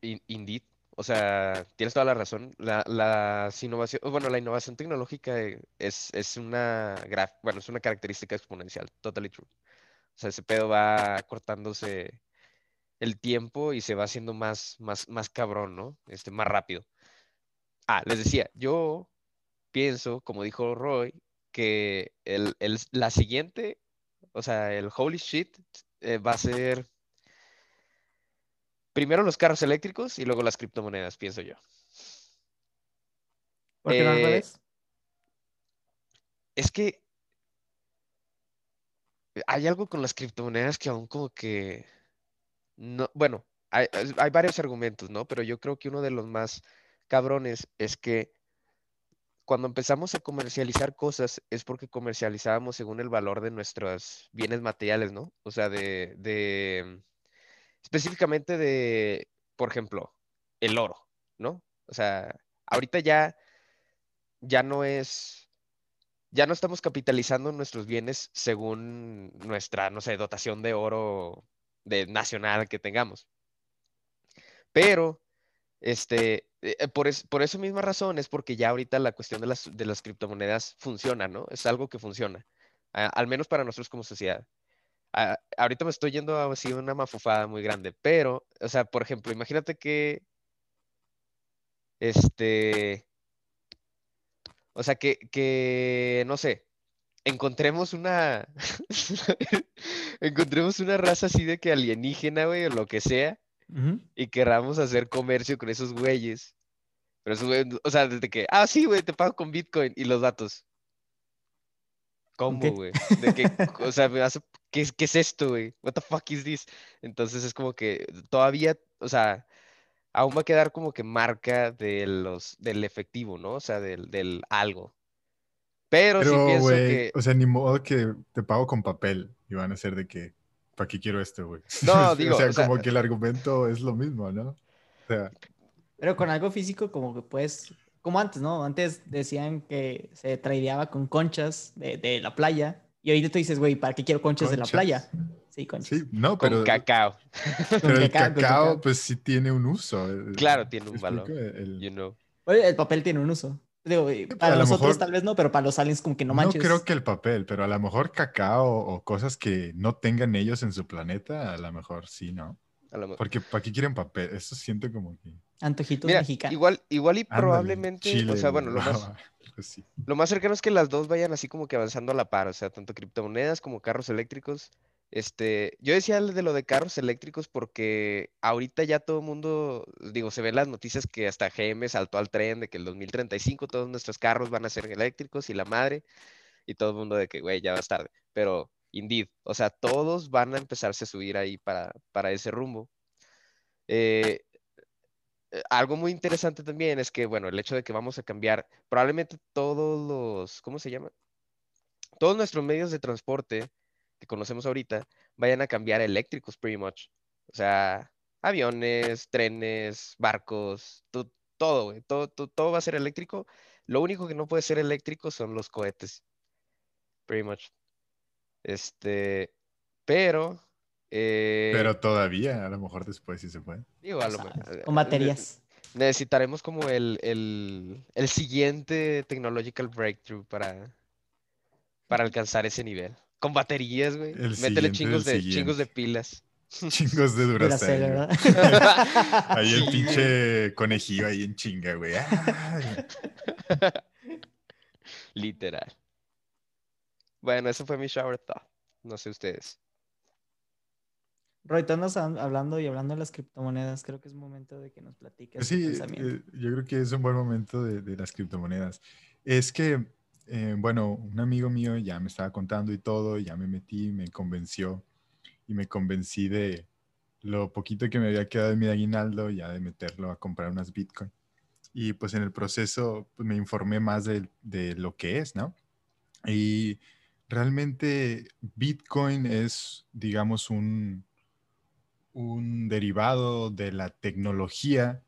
Indeed. O sea, tienes toda la razón. La, innovación, bueno, la innovación tecnológica eh, es, es una graf- bueno, es una característica exponencial. Totally true. O sea, ese pedo va cortándose el tiempo y se va haciendo más, más, más cabrón, ¿no? Este, más rápido. Ah, les decía, yo pienso, como dijo Roy, que el, el- la siguiente, o sea, el holy shit, eh, va a ser primero los carros eléctricos y luego las criptomonedas, pienso yo. ¿Por qué no al Eh, revés? Es que hay algo con las criptomonedas que aún como que no, bueno, hay, hay varios argumentos, ¿no? Pero yo creo que uno de los más cabrones es que cuando empezamos a comercializar cosas es porque comercializábamos según el valor de nuestros bienes materiales, ¿no? O sea, de, específicamente de, por ejemplo, el oro, ¿no? O sea, ahorita ya, ya no es, ya no estamos capitalizando nuestros bienes según nuestra, no sé, dotación de oro de nacional que tengamos. Pero, este, eh, por, es- por esa misma razón es porque ya ahorita la cuestión de las, de las criptomonedas funciona, ¿no? Es algo que funciona, al menos para nosotros como sociedad. A- ahorita me estoy yendo a así una mafufada muy grande, pero, o sea, por ejemplo, imagínate que, este, o sea, que, que, no sé, encontremos una, encontremos una raza así de que alienígena, güey, o lo que sea, Y querramos hacer comercio con esos güeyes. Pero esos güeyes, o sea, desde que, ah, sí, güey, te pago con Bitcoin y los datos. ¿Cómo, güey? De que, o sea, me hace- ¿qué, es- qué es esto, güey? What the fuck is this? Entonces es como que todavía, o sea, aún va a quedar como que marca de los, del efectivo, ¿no? O sea, del, del algo. Pero, sí Pero, pienso güey, que, o sea, ni modo que te pago con papel y van a ser de que, ¿para qué quiero esto, güey? No, O digo, sea, o sea- como que el argumento es lo mismo, ¿no? O sea, Pero con algo físico, como que puedes, como antes, ¿no? Antes decían que se tradeaba con conchas de, de la playa. Y ahorita tú dices, güey, ¿para qué quiero conchas, de la ¿Conchas? playa? Sí, conchas. sí, no, con pero, cacao, pero el cacao, con cacao, pues sí tiene un uso. eh, Claro, tiene un ¿me valor? El- you know. Oye, el papel tiene un uso. Digo, y para nosotros mejor- tal vez no, pero para los aliens como que no No manches. creo que el papel, pero a lo mejor cacao o cosas que no tengan ellos en su planeta, a lo mejor sí, ¿no? A lo mejor. Porque ¿para qué quieren papel? Eso siento como que... Antojitos Mira, mexicanos. igual, igual y ándale, probablemente, chile, o sea, bueno, lo más, así. lo más cercano es que las dos vayan así como que avanzando a la par, o sea, tanto criptomonedas como carros eléctricos. Este, yo decía de lo de carros eléctricos porque ahorita ya todo el mundo, digo, se ven las noticias que hasta GM saltó al tren de que el 2035 todos nuestros carros van a ser eléctricos y la madre, y todo el mundo de que, güey, ya vas tarde. Pero, indeed, o sea, todos van a empezarse a subir ahí para, para ese rumbo. Eh, eh, algo muy interesante también es que, bueno, el hecho de que vamos a cambiar probablemente todos los, ¿cómo se llama? Todos nuestros medios de transporte que conocemos ahorita vayan a cambiar a eléctricos, pretty much. O sea, aviones, trenes, barcos, to- todo, güey, todo, to- todo va a ser eléctrico. Lo único que no puede ser eléctrico son los cohetes, pretty much. Este, pero, eh, Pero todavía, a lo mejor después sí se puede. digo, a lo mejor, Con eh, baterías. Necesitaremos como el, el, el siguiente technological breakthrough para, para alcanzar ese nivel. Con baterías, güey. El Métele chingos de, chingos de pilas. Chingos de Duracell. ¿verdad? Ahí el pinche conejillo ahí en chinga, güey. Ay. Literal. Bueno, eso fue mi shower thought. No sé ustedes. Roy, tú andas hab- hablando y hablando de las criptomonedas. Creo que es momento de que nos platiques Sí, pensamiento. eh, yo creo que es un buen momento de, de las criptomonedas. Es que, eh, bueno, un amigo mío ya me estaba contando y todo, y ya me metí, me convenció y me convencí de lo poquito que me había quedado de mi aguinaldo, ya de meterlo a comprar unas Bitcoin. Y pues en el proceso pues, me informé más de, de lo que es, ¿no? Y realmente Bitcoin es, digamos, un, un derivado de la tecnología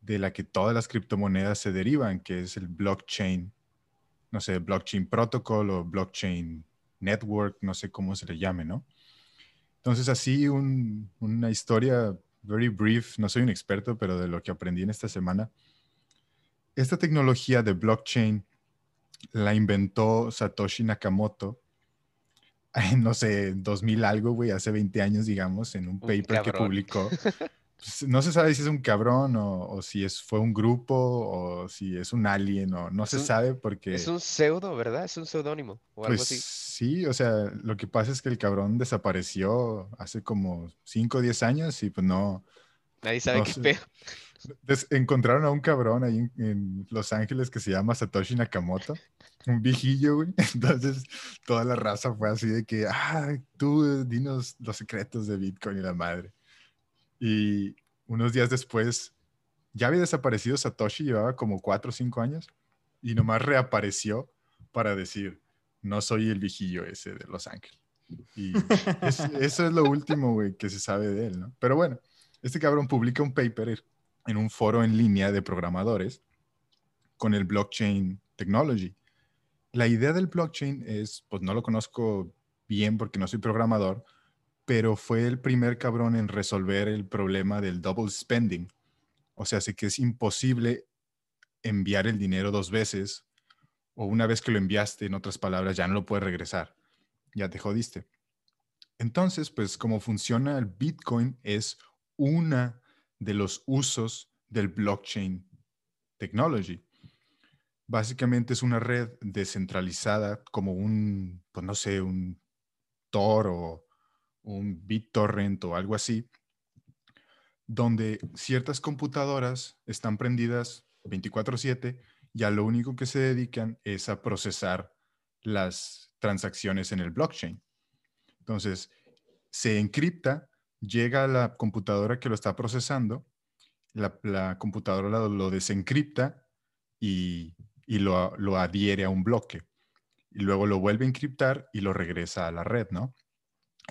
de la que todas las criptomonedas se derivan, que es el blockchain, no sé, blockchain protocol o blockchain network, no sé cómo se le llame, ¿no? Entonces así un- una historia very brief, no soy un experto, pero de lo que aprendí en esta semana, esta tecnología de blockchain la inventó Satoshi Nakamoto, en, no sé, 2000 algo, güey, hace 20 años, digamos, en un paper que cabrón. publicó. Pues, no se sabe si es un cabrón o, o si es, fue un grupo o si es un alien o no Es se un- sabe porque... Es un pseudo, ¿verdad? Es un seudónimo o algo Pues así. sí, o sea, lo que pasa es que el cabrón desapareció hace como 5 o 10 años y pues no, Nadie sabe no qué sé. pedo. Des- encontraron a un cabrón ahí en, en Los Ángeles que se llama Satoshi Nakamoto, un viejillo, güey. Entonces, toda la raza fue así de que, ah, tú dinos los secretos de Bitcoin y la madre. Y unos días después, ya había desaparecido Satoshi, llevaba como cuatro o cinco años, y nomás reapareció para decir, no soy el viejillo ese de Los Ángeles. Y es- eso es lo último, güey, que se sabe de él, ¿no? Pero bueno, este cabrón publica un paper en un foro en línea de programadores con el blockchain technology. La idea del blockchain es, pues no lo conozco bien porque no soy programador, pero fue el primer cabrón en resolver el problema del double spending. O sea, sí que es imposible enviar el dinero dos veces o una vez que lo enviaste, en otras palabras, ya no lo puedes regresar. Ya te jodiste. Entonces, pues como funciona el Bitcoin es una de los usos del blockchain technology. Básicamente es una red descentralizada como un, pues no sé, un Tor o un BitTorrent o algo así, donde ciertas computadoras están prendidas 24/7 y a lo único que se dedican es a procesar las transacciones en el blockchain. Entonces, se encripta, llega a la computadora que lo está procesando, la, computadora lo, lo desencripta y, y lo, lo adhiere a un bloque. Y luego lo vuelve a encriptar y lo regresa a la red, ¿no?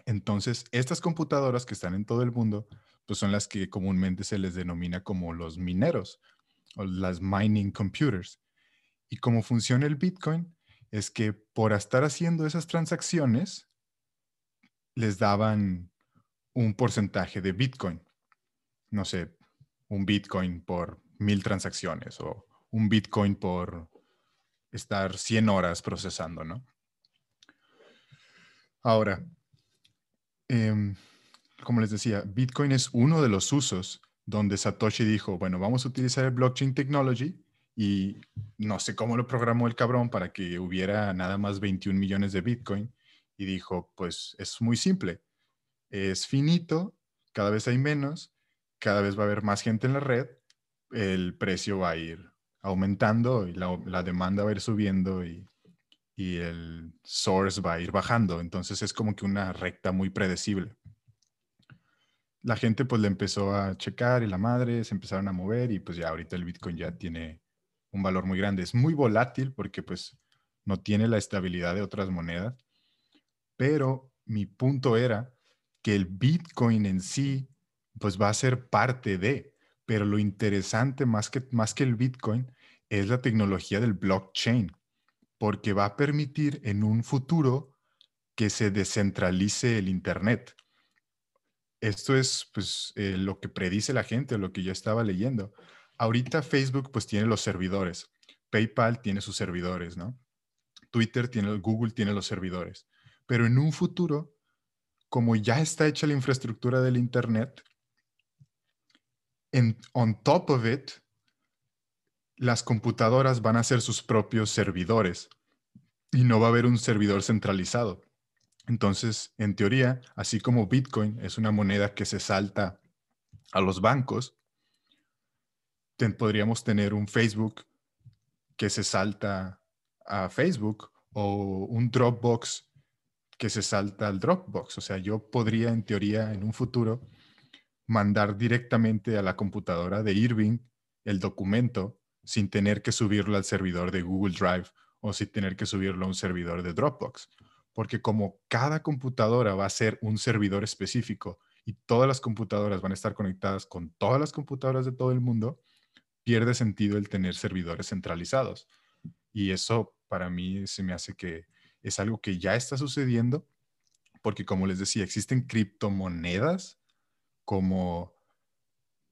Entonces, estas computadoras que están en todo el mundo, pues son las que comúnmente se les denomina como los mineros o las mining computers. Y cómo funciona el Bitcoin es que por estar haciendo esas transacciones, les daban un porcentaje de Bitcoin. No sé, un Bitcoin por mil transacciones o un Bitcoin por estar 100 horas procesando, ¿no? Ahora, em, como les decía, Bitcoin es uno de los usos donde Satoshi dijo, bueno, vamos a utilizar el blockchain technology y no sé cómo lo programó el cabrón para que hubiera nada más 21 millones de Bitcoin y dijo, pues es muy simple, es finito, cada vez hay menos, cada vez va a haber más gente en la red, el precio va a ir aumentando y la, la demanda va a ir subiendo y, y el source va a ir bajando. Entonces es como que una recta muy predecible. La gente pues le empezó a checar y la madre se empezaron a mover y pues ya ahorita el Bitcoin ya tiene un valor muy grande. Es muy volátil porque pues no tiene la estabilidad de otras monedas, pero mi punto era que el Bitcoin en sí pues va a ser parte de, pero lo interesante más que, más que el Bitcoin es la tecnología del blockchain, porque va a permitir en un futuro que se descentralice el Internet. Esto es pues eh, lo que predice la gente, lo que yo estaba leyendo. Ahorita Facebook pues tiene los servidores, PayPal tiene sus servidores, ¿no? Twitter tiene, Google tiene los servidores. Pero en un futuro, como ya está hecha la infraestructura del Internet, en, on top of it, las computadoras van a ser sus propios servidores y no va a haber un servidor centralizado. Entonces, en teoría, así como Bitcoin es una moneda que se salta a los bancos, podríamos tener un Facebook que se salta a Facebook o un Dropbox que se salta al Dropbox. O sea, yo podría en teoría en un futuro mandar directamente a la computadora de Irving el documento sin tener que subirlo al servidor de Google Drive o sin tener que subirlo a un servidor de Dropbox. Porque como cada computadora va a ser un servidor específico y todas las computadoras van a estar conectadas con todas las computadoras de todo el mundo, pierde sentido el tener servidores centralizados. Y eso para mí se me hace que es algo que ya está sucediendo, porque como les decía, existen criptomonedas como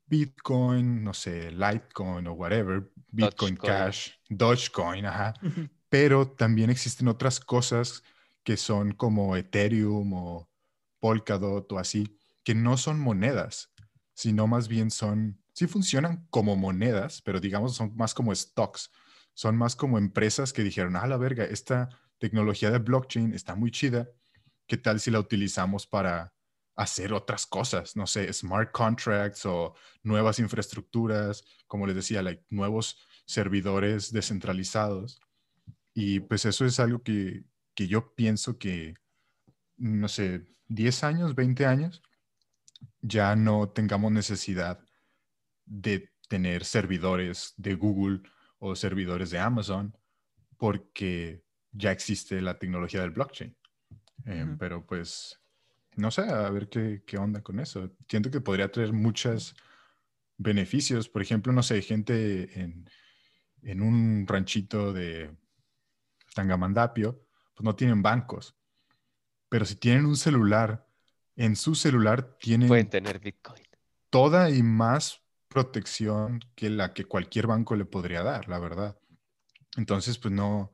Bitcoin, no sé, Litecoin o whatever, Bitcoin Cash, Dogecoin, ajá. Pero también existen otras cosas que son como Ethereum o Polkadot o así, que no son monedas, sino más bien son, sí funcionan como monedas, pero digamos son más como stocks, son más como empresas que dijeron, ah, la verga, esta tecnología de blockchain está muy chida, ¿qué tal si la utilizamos para hacer otras cosas, no sé, smart contracts o nuevas infraestructuras, como les decía, nuevos servidores descentralizados. Y pues eso es algo que, que yo pienso que, no sé, 10 años, 20 años, ya no tengamos necesidad de tener servidores de Google o servidores de Amazon porque ya existe la tecnología del blockchain. Em, pero pues no sé, a ver qué, qué, onda con eso. Siento que podría traer muchos beneficios. Por ejemplo, no sé, gente en, en un ranchito de Tangamandapio, pues no tienen bancos. Pero si tienen un celular, en su celular tienen... Pueden tener Bitcoin. Toda y más protección que la que cualquier banco le podría dar, la verdad. Entonces, pues no,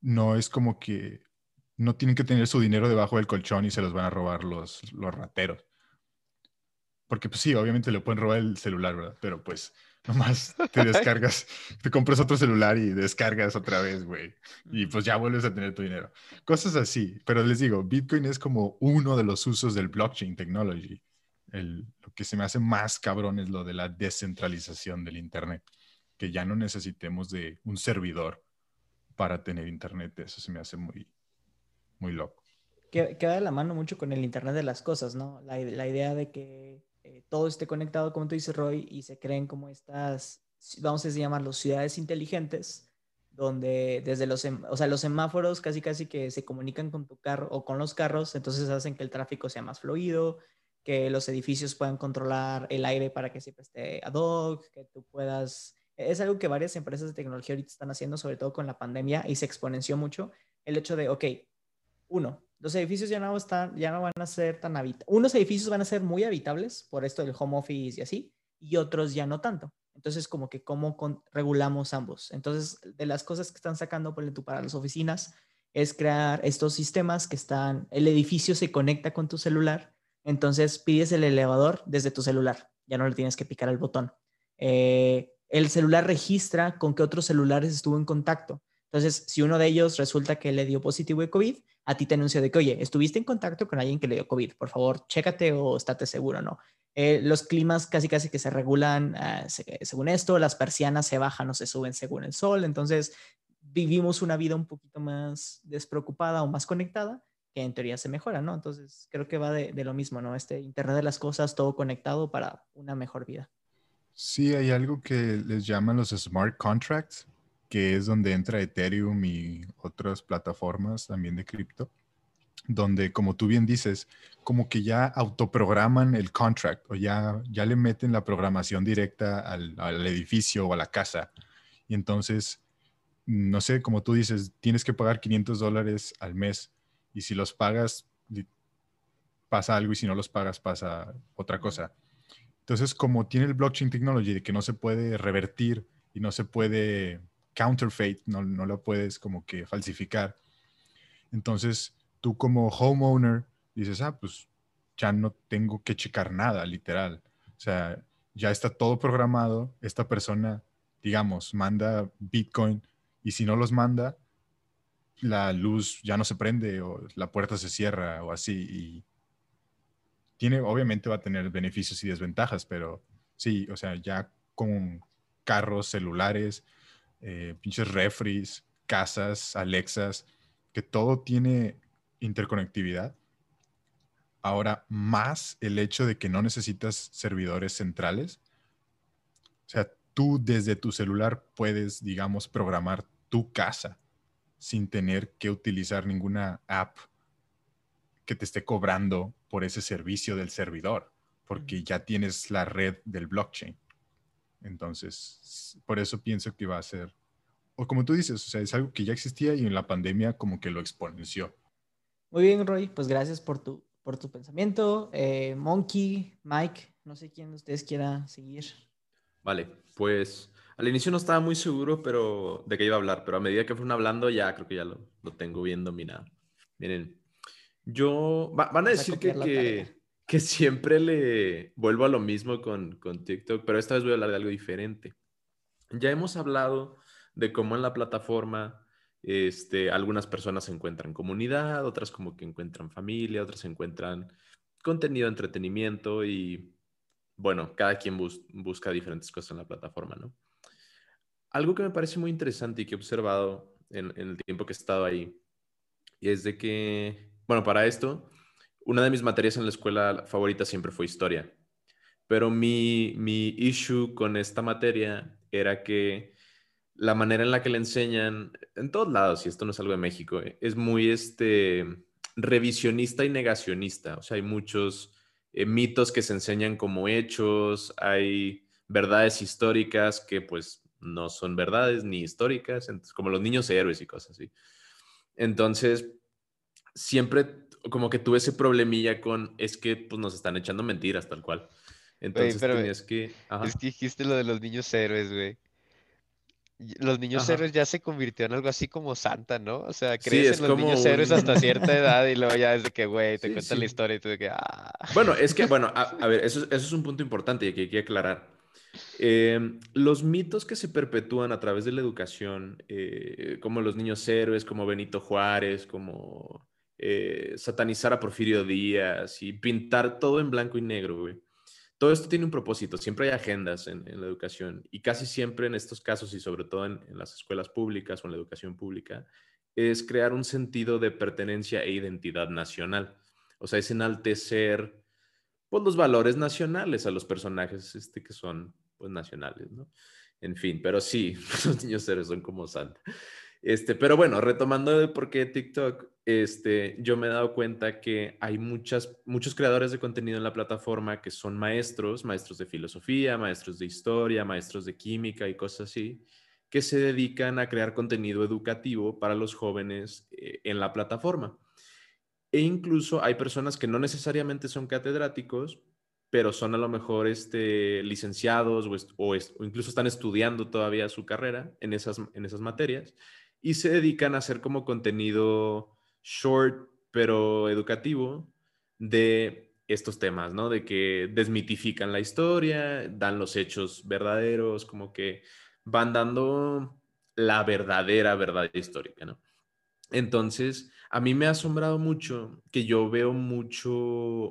no es como que no tienen que tener su dinero debajo del colchón y se los van a robar los, los rateros. Porque pues sí, obviamente le pueden robar el celular, ¿verdad? Pero pues nomás te descargas, te compras otro celular y descargas otra vez, güey. Y pues ya vuelves a tener tu dinero. Cosas así. Pero les digo, Bitcoin es como uno de los usos del blockchain technology. El, lo que se me hace más cabrón es lo de la descentralización del Internet. Que ya no necesitemos de un servidor para tener Internet. Eso se me hace muy, muy loco. Que, queda de la mano mucho con el Internet de las cosas, ¿no? La, la idea de que eh, todo esté conectado, como tú dices, Roy, y se creen como estas, vamos a llamarlos ciudades inteligentes, donde desde los, o sea, los semáforos casi casi que se comunican con tu carro o con los carros, entonces hacen que el tráfico sea más fluido, que los edificios puedan controlar el aire para que siempre esté ad hoc, que tú puedas... Es algo que varias empresas de tecnología ahorita están haciendo, sobre todo con la pandemia, y se exponenció mucho el hecho de, ok, uno, los edificios ya no, están, ya no van a ser tan habitables. Unos edificios van a ser muy habitables por esto del home office y así, y otros ya no tanto. Entonces, como que cómo regulamos ambos. Entonces, de las cosas que están sacando por para las oficinas es crear estos sistemas que están, el edificio se conecta con tu celular, entonces pides el elevador desde tu celular, ya no le tienes que picar el botón. Eh, el celular registra con qué otros celulares estuvo en contacto. Entonces, si uno de ellos resulta que le dio positivo de COVID, a ti te anuncia de que, oye, estuviste en contacto con alguien que le dio COVID, por favor, chécate o estate seguro, ¿no? Eh, los climas casi casi que se regulan ah, según esto, las persianas se bajan o se suben según el sol, entonces vivimos una vida un poquito más despreocupada o más conectada, que en teoría se mejora, ¿no? Entonces creo que va de, de lo mismo, ¿no? Este Internet de las cosas, todo conectado para una mejor vida. Sí, hay algo que les llaman los smart contracts, que es donde entra Ethereum y otras plataformas también de cripto, donde, como tú bien dices, como que ya autoprograman el contract o ya, ya le meten la programación directa al, al edificio o a la casa. Y entonces, no sé, como tú dices, tienes que pagar 500 dólares al mes y si los pagas pasa algo y si no los pagas pasa otra cosa. Entonces, como tiene el blockchain technology de que no se puede revertir y no se puede counterfeit, no, no lo puedes como que falsificar, entonces tú como homeowner dices, ah, pues ya no tengo que checar nada, literal. O sea, ya está todo programado, esta persona, digamos, manda Bitcoin y si no los manda, la luz ya no se prende o la puerta se cierra o así. Y tiene, obviamente va a tener beneficios y desventajas, pero sí, o sea, ya con carros, celulares, eh, pinches refries, casas, Alexas, que todo tiene interconectividad. Ahora, más el hecho de que no necesitas servidores centrales. O sea, tú desde tu celular puedes, digamos, programar tu casa sin tener que utilizar ninguna app que te esté cobrando por ese servicio del servidor, porque ya tienes la red del blockchain. Entonces, por eso pienso que va a ser, o como tú dices, o sea, es algo que ya existía y en la pandemia como que lo exponenció. Muy bien, Roy, pues gracias por tu, por tu pensamiento. Eh, Monkey, Mike, no sé quién de ustedes quiera seguir. Vale, pues al inicio no estaba muy seguro pero de qué iba a hablar, pero a medida que fueron hablando ya creo que ya lo, lo tengo bien dominado. Miren, yo, van a decir que, que, siempre le vuelvo a lo mismo con, con TikTok, pero esta vez voy a hablar de algo diferente. Ya hemos hablado de cómo en la plataforma este, algunas personas encuentran comunidad, otras como que encuentran familia, otras encuentran contenido, entretenimiento y bueno, cada quien busca diferentes cosas en la plataforma, ¿no? Algo que me parece muy interesante y que he observado en, el tiempo que he estado ahí es de que, bueno, para esto, una de mis materias en la escuela favorita siempre fue historia, pero mi, mi issue con esta materia era que la manera en la que le enseñan, en todos lados, y esto no es algo de México, eh, es muy este, revisionista y negacionista. O sea, hay muchos eh, mitos que se enseñan como hechos, hay verdades históricas que pues no son verdades ni históricas, como los niños héroes y cosas así. Entonces, siempre como que tuve ese problemilla con, es que pues nos están echando mentiras tal cual. Entonces tenías que... Es que dijiste lo de los niños héroes, güey. Los niños héroes ya se convirtió en algo así como Santa, ¿no? O sea, crees en los niños héroes hasta cierta edad y luego ya es de que, güey, te cuentan la historia y tú de que, ah. Bueno, es que, bueno, a, ver, eso, eso, es un punto importante y que hay que aclarar. Em, los mitos que se perpetúan a través de la educación, eh, como los niños héroes, como Benito Juárez, como eh, satanizar a Porfirio Díaz y pintar todo en blanco y negro, güey todo esto tiene un propósito, siempre hay agendas en, la educación y casi siempre en estos casos y sobre todo en, las escuelas públicas o en la educación pública, es crear un sentido de pertenencia e identidad nacional. O sea, es enaltecer pues, los valores nacionales a los personajes este, que son pues, nacionales, ¿no? En fin, pero sí, los niños héroes son como Santa. Este, pero bueno, retomando de por qué TikTok, este, yo me he dado cuenta que hay muchas, muchos creadores de contenido en la plataforma que son maestros, maestros de filosofía, maestros de historia, maestros de química y cosas así, que se dedican a crear contenido educativo para los jóvenes eh, en la plataforma. E incluso hay personas que no necesariamente son catedráticos, pero son a lo mejor este, licenciados o, o, incluso están estudiando todavía su carrera en esas, en esas materias y se dedican a hacer como contenido short, pero educativo de estos temas, ¿no? De que desmitifican la historia, dan los hechos verdaderos, como que van dando la verdadera verdad histórica, ¿no? Entonces, a mí me ha asombrado mucho que yo veo mucho,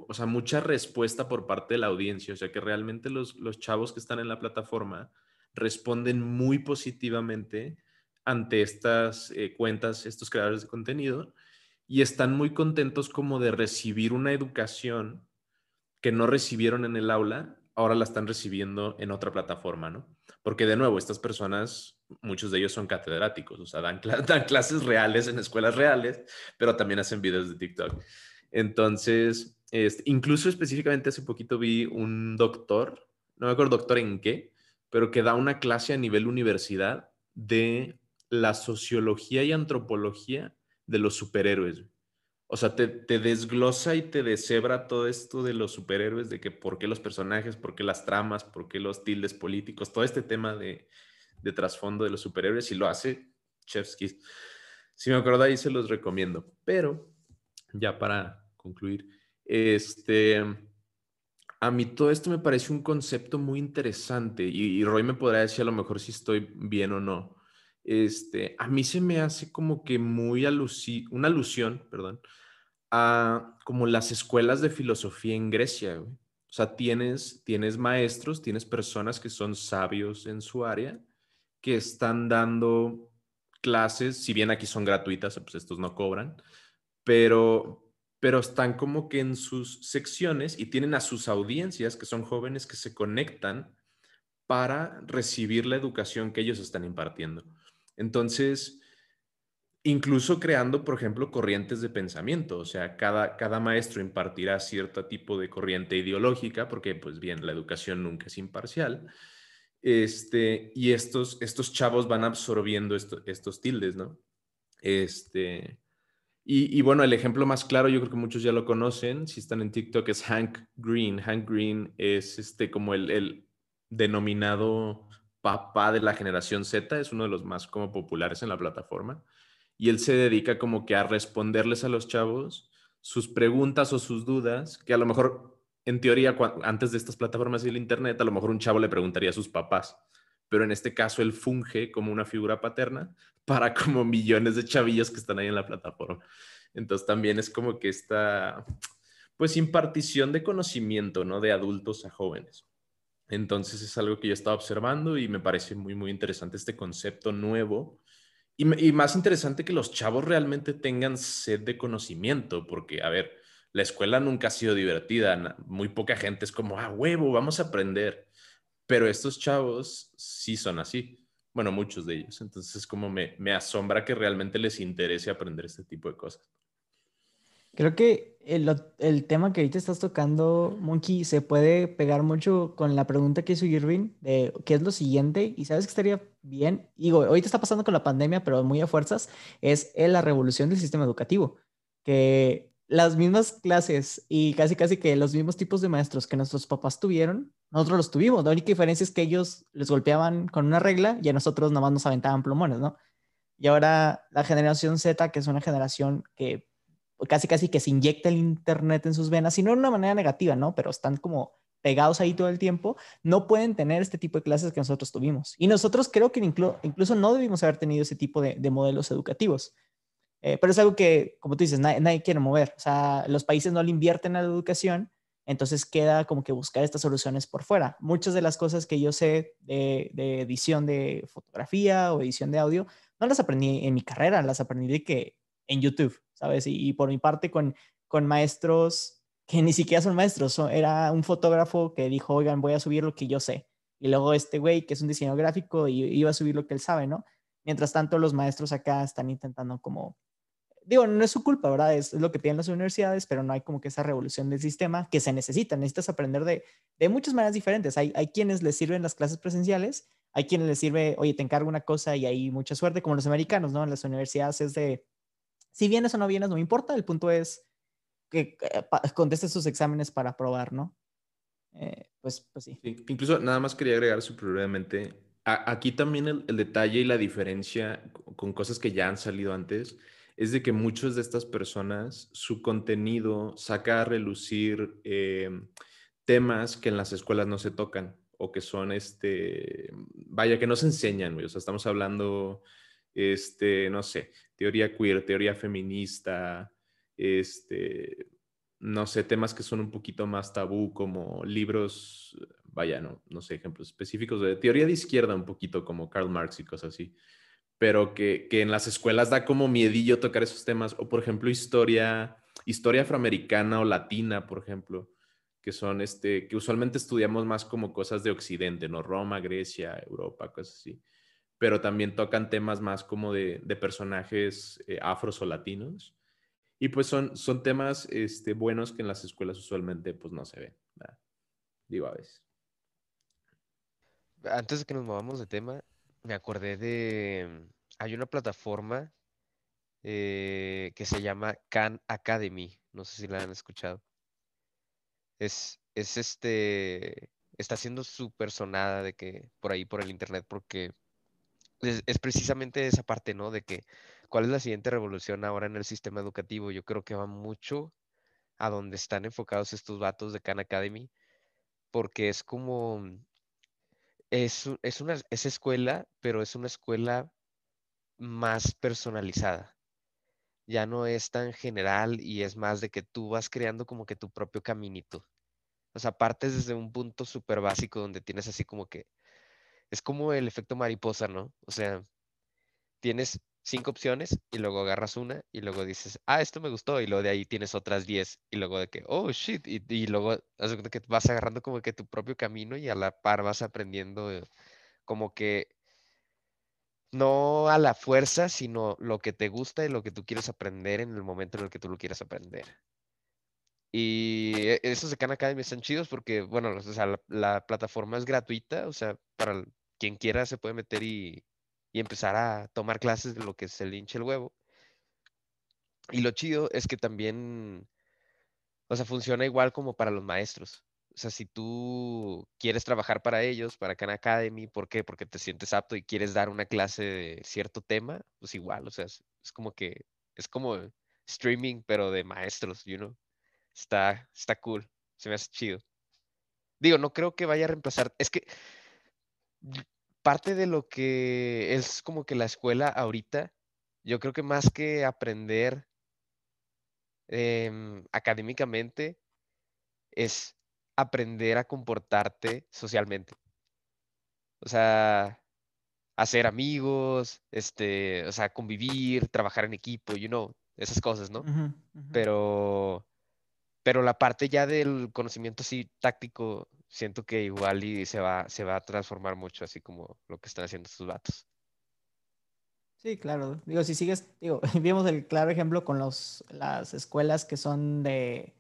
o sea, mucha respuesta por parte de la audiencia, o sea, que realmente los, los chavos que están en la plataforma responden muy positivamente ante estas eh, cuentas, estos creadores de contenido, y están muy contentos como de recibir una educación que no recibieron en el aula, ahora la están recibiendo en otra plataforma, ¿no? Porque de nuevo, estas personas, muchos de ellos son catedráticos, o sea, dan, clases reales en escuelas reales, pero también hacen videos de TikTok. Entonces, este, incluso específicamente hace poquito vi un doctor, no me acuerdo doctor en qué, pero que da una clase a nivel universidad de la sociología y antropología de los superhéroes. O sea, te, te, desglosa y te deshebra todo esto de los superhéroes, de que por qué los personajes, por qué las tramas, por qué los tildes políticos, todo este tema de, de trasfondo de los superhéroes y lo hace Chevsky. Si me acuerdo ahí se los recomiendo. Pero, ya para concluir, este, a mí todo esto me parece un concepto muy interesante y, y Roy me podrá decir a lo mejor si estoy bien o no. Este, a mí se me hace como que muy alusi una alusión, perdón, a como las escuelas de filosofía en Grecia. O sea, tienes, tienes maestros, tienes personas que son sabios en su área, que están dando clases, si bien aquí son gratuitas, pues estos no cobran, pero, pero están como que en sus secciones y tienen a sus audiencias, que son jóvenes que se conectan para recibir la educación que ellos están impartiendo. Entonces, incluso creando, por ejemplo, corrientes de pensamiento. O sea, cada, cada maestro impartirá cierto tipo de corriente ideológica, porque, pues bien, la educación nunca es imparcial. Este, y estos, estos chavos van absorbiendo estos tildes, ¿no? Este, y, y, bueno, el ejemplo más claro, yo creo que muchos ya lo conocen, si están en TikTok, es Hank Green. Hank Green es este, como el, el denominado papá de la generación Z, es uno de los más como populares en la plataforma y él se dedica como que a responderles a los chavos sus preguntas o sus dudas, que a lo mejor en teoría antes de estas plataformas y el internet, a lo mejor un chavo le preguntaría a sus papás, pero en este caso él funge como una figura paterna para como millones de chavillos que están ahí en la plataforma. Entonces también es como que esta, pues impartición de conocimiento, ¿no? De adultos a jóvenes. Entonces es algo que yo estaba observando y me parece muy, muy interesante este concepto nuevo y, más interesante que los chavos realmente tengan sed de conocimiento, porque, a ver, la escuela nunca ha sido divertida, muy poca gente es como, ah, huevo, vamos a aprender. Pero estos chavos sí son así, bueno, muchos de ellos. Entonces, como me, me asombra que realmente les interese aprender este tipo de cosas. Creo que el, el, tema que ahorita estás tocando, Monkey, se puede pegar mucho con la pregunta que hizo Irving de qué es lo siguiente. Y sabes que estaría bien, digo, ahorita está pasando con la pandemia, pero muy a fuerzas, es la revolución del sistema educativo. Que las mismas clases y casi casi que los mismos tipos de maestros que nuestros papás tuvieron, nosotros los tuvimos. La única diferencia es que ellos les golpeaban con una regla y a nosotros nada más nos aventaban plumones, ¿no? Y ahora la generación Z, que es una generación que casi casi que se inyecta el Internet en sus venas, y no de una manera negativa, ¿no? Pero están como pegados ahí todo el tiempo, no pueden tener este tipo de clases que nosotros tuvimos. Y nosotros creo que incluso no debimos haber tenido ese tipo de, modelos educativos. Eh, pero es algo que, como tú dices, nadie, quiere mover. O sea, los países no le invierten a la educación, entonces queda como que buscar estas soluciones por fuera. Muchas de las cosas que yo sé de, de edición de fotografía o edición de audio, no las aprendí en mi carrera, las aprendí de que en YouTube. ¿Sabes? Y, por mi parte con, con maestros que ni siquiera son maestros, era un fotógrafo que dijo, oigan, voy a subir lo que yo sé. Y luego este güey, que es un diseñador gráfico, y iba a subir lo que él sabe, ¿no? Mientras tanto, los maestros acá están intentando como, digo, no es su culpa, ¿verdad? Es, lo que piden las universidades, pero no hay como que esa revolución del sistema que se necesita. Necesitas aprender de, de muchas maneras diferentes. Hay, hay quienes les sirven las clases presenciales, hay quienes les sirve, oye, te encargo una cosa y hay mucha suerte, como los americanos, ¿no? En las universidades es de, si vienes o no vienes, no importa. El punto es que eh, contestes sus exámenes para probar, ¿no? Eh, pues, pues sí. Incluso nada más quería agregar súper brevemente. aquí también el, detalle y la diferencia con cosas que ya han salido antes es de que muchas de estas personas, su contenido saca a relucir em, temas que en las escuelas no se tocan o que son, este, vaya, que no se enseñan, O sea, estamos hablando este, no sé, teoría queer, teoría feminista, este, no sé, temas que son un poquito más tabú como libros, vaya, no, no sé, ejemplos específicos de teoría de izquierda un poquito como Karl Marx y cosas así, pero que, que en las escuelas da como miedillo tocar esos temas, o por ejemplo historia, historia afroamericana o latina, por ejemplo, que son, este, que usualmente estudiamos más como cosas de Occidente, ¿no? Roma, Grecia, Europa, cosas así pero también tocan temas más como de, personajes eh, afros o latinos. Y pues son, son temas este, buenos que en las escuelas usualmente pues no se ven. Digo a veces. Antes de que nos movamos de tema, me acordé de... Hay una plataforma eh, que se llama Khan Academy. No sé si la han escuchado. Es, es este, está siendo súper sonada de que por ahí, por el internet, porque es, es precisamente esa parte, ¿no? De que, ¿cuál es la siguiente revolución ahora en el sistema educativo? Yo creo que va mucho a donde están enfocados estos vatos de Khan Academy, porque es como, es, u- es una es escuela, pero es una escuela más personalizada. Ya no es tan general y es más de que tú vas creando como que tu propio caminito. O sea, partes desde un punto súper básico donde tienes así como que, es como el efecto mariposa, ¿no? O sea, tienes cinco opciones y luego agarras una y luego dices, ah, esto me gustó y luego de ahí tienes otras 10 y luego de que, oh, shit, y, luego que vas agarrando como que tu propio camino y a la par vas aprendiendo eh, como que no a la fuerza, sino lo que te gusta y lo que tú quieres aprender en el momento en el que tú lo quieras aprender. Y e- esos de Khan Academy están chidos porque, bueno, o sea, la, la plataforma es gratuita, o sea, para quien quiera se puede meter y, y empezar a tomar clases de lo que se le hinche el huevo. Y lo chido es que también, o sea, funciona igual como para los maestros. O sea, si tú quieres trabajar para ellos, para Khan Academy, ¿por qué? Porque te sientes apto y quieres dar una clase de cierto tema, pues igual, o sea, es, es como que, es como streaming, pero de maestros, you know. Está, está cool, se me hace chido. Digo, no creo que vaya a reemplazar, es que parte de lo que es como que la escuela ahorita, yo creo que más que aprender em, académicamente, es aprender a comportarte socialmente. O sea, hacer amigos, este, o sea, convivir, trabajar en equipo, you know, esas cosas, ¿no? Pero, pero la parte ya del conocimiento así táctico, siento que igual y se va, se va a transformar mucho, así como lo que están haciendo estos vatos. Sí, claro. Digo, si sigues, digo, vimos el claro ejemplo con los, las escuelas que son de,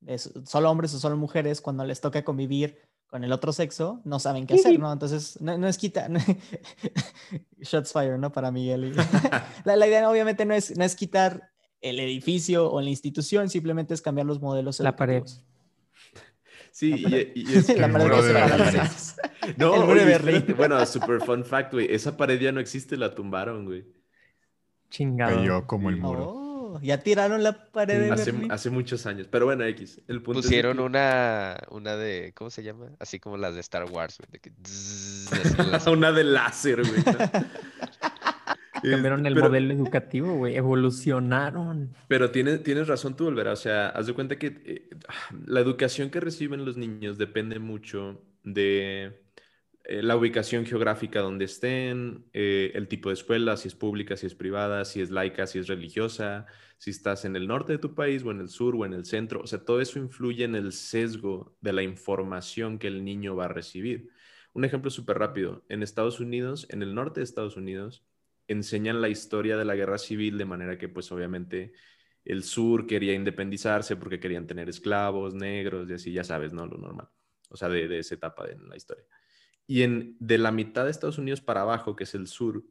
de solo hombres o solo mujeres, cuando les toca convivir con el otro sexo, no saben qué hacer, ¿no? Entonces, no, no es quitar, shots fire, ¿no? Para Miguel. y- la, la idea obviamente no es, no es quitar el edificio o la institución, simplemente es cambiar los modelos La pared. Sí, y, y es La pared de las- No, El muro oye, de espérate, Berlín. Bueno, super fun fact, güey. Esa pared ya no existe, la tumbaron, güey. Chingado. Cayó como el muro. Oh, ya tiraron la pared de Hace, Berlín. hace muchos años. Pero bueno, X. El punto es de Pusieron que- una, una de, ¿cómo se llama? Así como las de Star Wars, güey, de que una de láser, güey. Cambiaron el Pero- modelo educativo, güey. Evolucionaron. Pero tienes, tienes razón tú, Olvera. O sea, haz de cuenta que eh, la educación que reciben los niños depende mucho de eh, la ubicación geográfica donde estén, eh, el tipo de escuela, si es pública, si es privada, si es laica, si es religiosa, si estás en el norte de tu país o en el sur o en el centro. O sea, todo eso influye en el sesgo de la información que el niño va a recibir. Un ejemplo súper rápido. En Estados Unidos, en el norte de Estados Unidos, enseñan la historia de la guerra civil de manera que pues obviamente el sur quería independizarse porque querían tener esclavos negros y así, ya sabes, ¿no? Lo normal. O sea, de, de esa etapa de la historia. Y en, de la mitad de Estados Unidos para abajo, que es el sur,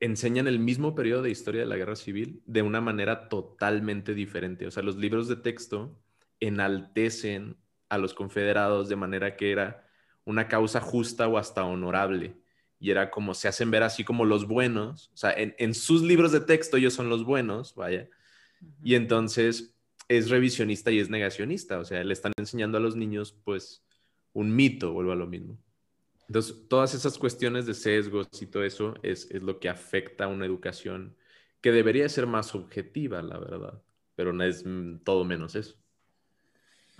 enseñan el mismo periodo de historia de la guerra civil de una manera totalmente diferente. O sea, los libros de texto enaltecen a los confederados de manera que era una causa justa o hasta honorable. Y era como se hacen ver así como los buenos. O sea, en, en sus libros de texto ellos son los buenos, vaya. Y entonces es revisionista y es negacionista. O sea, le están enseñando a los niños, pues, un mito, vuelvo a lo mismo. Entonces, todas esas cuestiones de sesgos y todo eso es, es lo que afecta a una educación que debería ser más objetiva, la verdad. Pero no es mm, todo menos eso.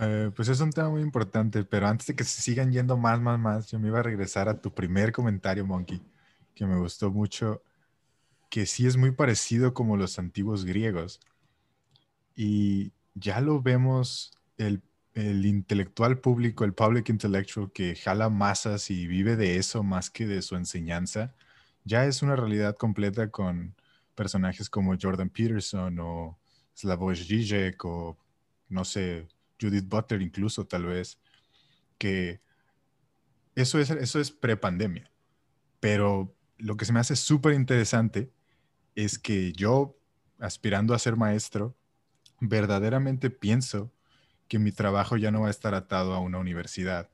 Eh, pues es un tema muy importante, pero antes de que se sigan yendo más, más, más, yo me iba a regresar a tu primer comentario, Monkey, que me gustó mucho, que sí es muy parecido como los antiguos griegos. Y ya lo vemos, el, el intelectual público, el public intellectual que jala masas y vive de eso más que de su enseñanza, ya es una realidad completa con personajes como Jordan Peterson o Slavoj Žižek o no sé, Judith Butler incluso tal vez, que eso es, eso es prepandemia. Pero lo que se me hace súper interesante es que yo, aspirando a ser maestro, verdaderamente pienso que mi trabajo ya no va a estar atado a una universidad,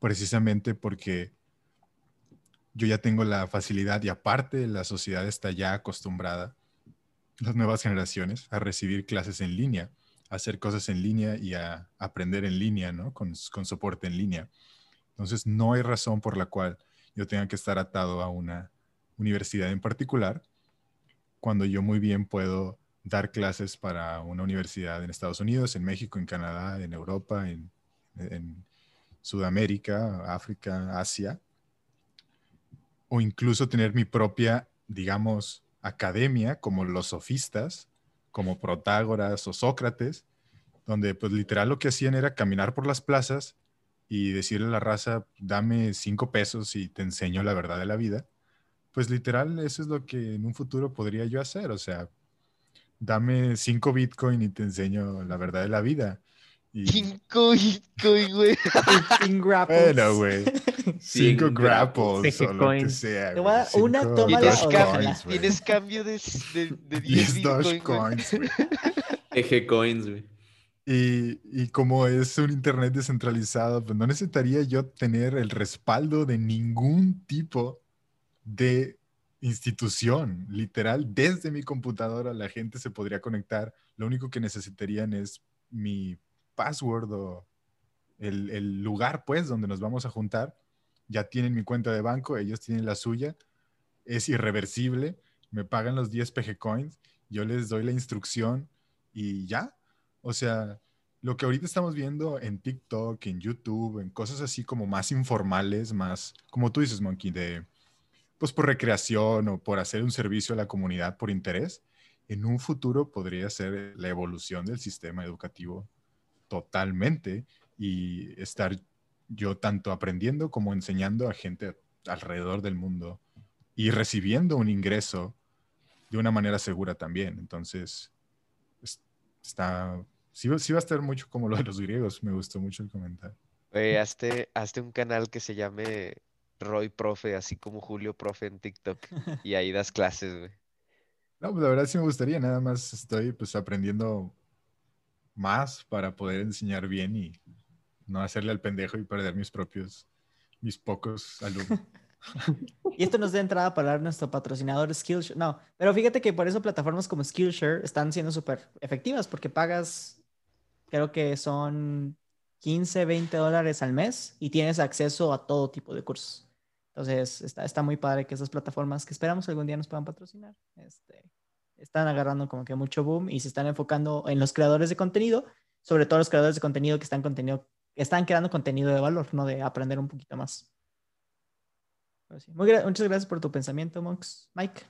precisamente porque yo ya tengo la facilidad y aparte la sociedad está ya acostumbrada, las nuevas generaciones, a recibir clases en línea, hacer cosas en línea y a aprender en línea, ¿no? Con, con soporte en línea. Entonces, no hay razón por la cual yo tenga que estar atado a una universidad en particular, cuando yo muy bien puedo dar clases para una universidad en Estados Unidos, en México, en Canadá, en Europa, en, en Sudamérica, África, Asia, o incluso tener mi propia, digamos, academia, como los sofistas, como Protágoras o Sócrates, donde pues literal lo que hacían era caminar por las plazas y decirle a la raza, dame cinco pesos y te enseño la verdad de la vida. Pues literal eso es lo que en un futuro podría yo hacer, o sea, dame cinco Bitcoin y te enseño la verdad de la vida. Y, Cinco Bitcoin, güey. Sin grapples. bueno, güey, Cinco cinco grapples Cinco o lo que coins. sea. Te voy a dar güey, una toma de güey. tienes cambio de, de, de 10 10 Bitcoin, güey. Dogecoins, güey. Eje Coins, güey. Y, y como es un internet descentralizado, pues no necesitaría yo tener el respaldo de ningún tipo de institución. Literal, desde mi computadora la gente se podría conectar. Lo único que necesitarían es mi password o el, el lugar, pues, donde nos vamos a juntar. Ya tienen mi cuenta de banco, ellos tienen la suya. Es irreversible. Me pagan los 10 PG coins. Yo les doy la instrucción y ya. O sea, lo que ahorita estamos viendo en TikTok, en YouTube, en cosas así como más informales, más, como tú dices, Monkey, de, pues por recreación o por hacer un servicio a la comunidad por interés, en un futuro podría ser la evolución del sistema educativo totalmente y estar yo tanto aprendiendo como enseñando a gente alrededor del mundo y recibiendo un ingreso de una manera segura también. Entonces, es- está, sí, va- sí va a estar mucho como lo de los griegos. Me gustó mucho el comentario. Hazte, hazte un canal que se llame Roy Profe, así como Julio Profe en TikTok. Y ahí das clases, güey. No, pues la verdad sí me gustaría, nada más estoy pues aprendiendo más para poder enseñar bien y no hacerle al pendejo y perder mis propios, mis pocos alumnos. Y esto nos da entrada para dar nuestro patrocinador Skillshare. No, pero fíjate que por eso plataformas como Skillshare están siendo súper efectivas porque pagas, creo que son 15, 20 dólares al mes y tienes acceso a todo tipo de cursos. Entonces, está, está muy padre que esas plataformas que esperamos algún día nos puedan patrocinar, este, están agarrando como que mucho boom y se están enfocando en los creadores de contenido, sobre todo los creadores de contenido que están, contenido, están creando contenido de valor, no de aprender un poquito más. Muchas gracias por tu pensamiento, Monks. Mike.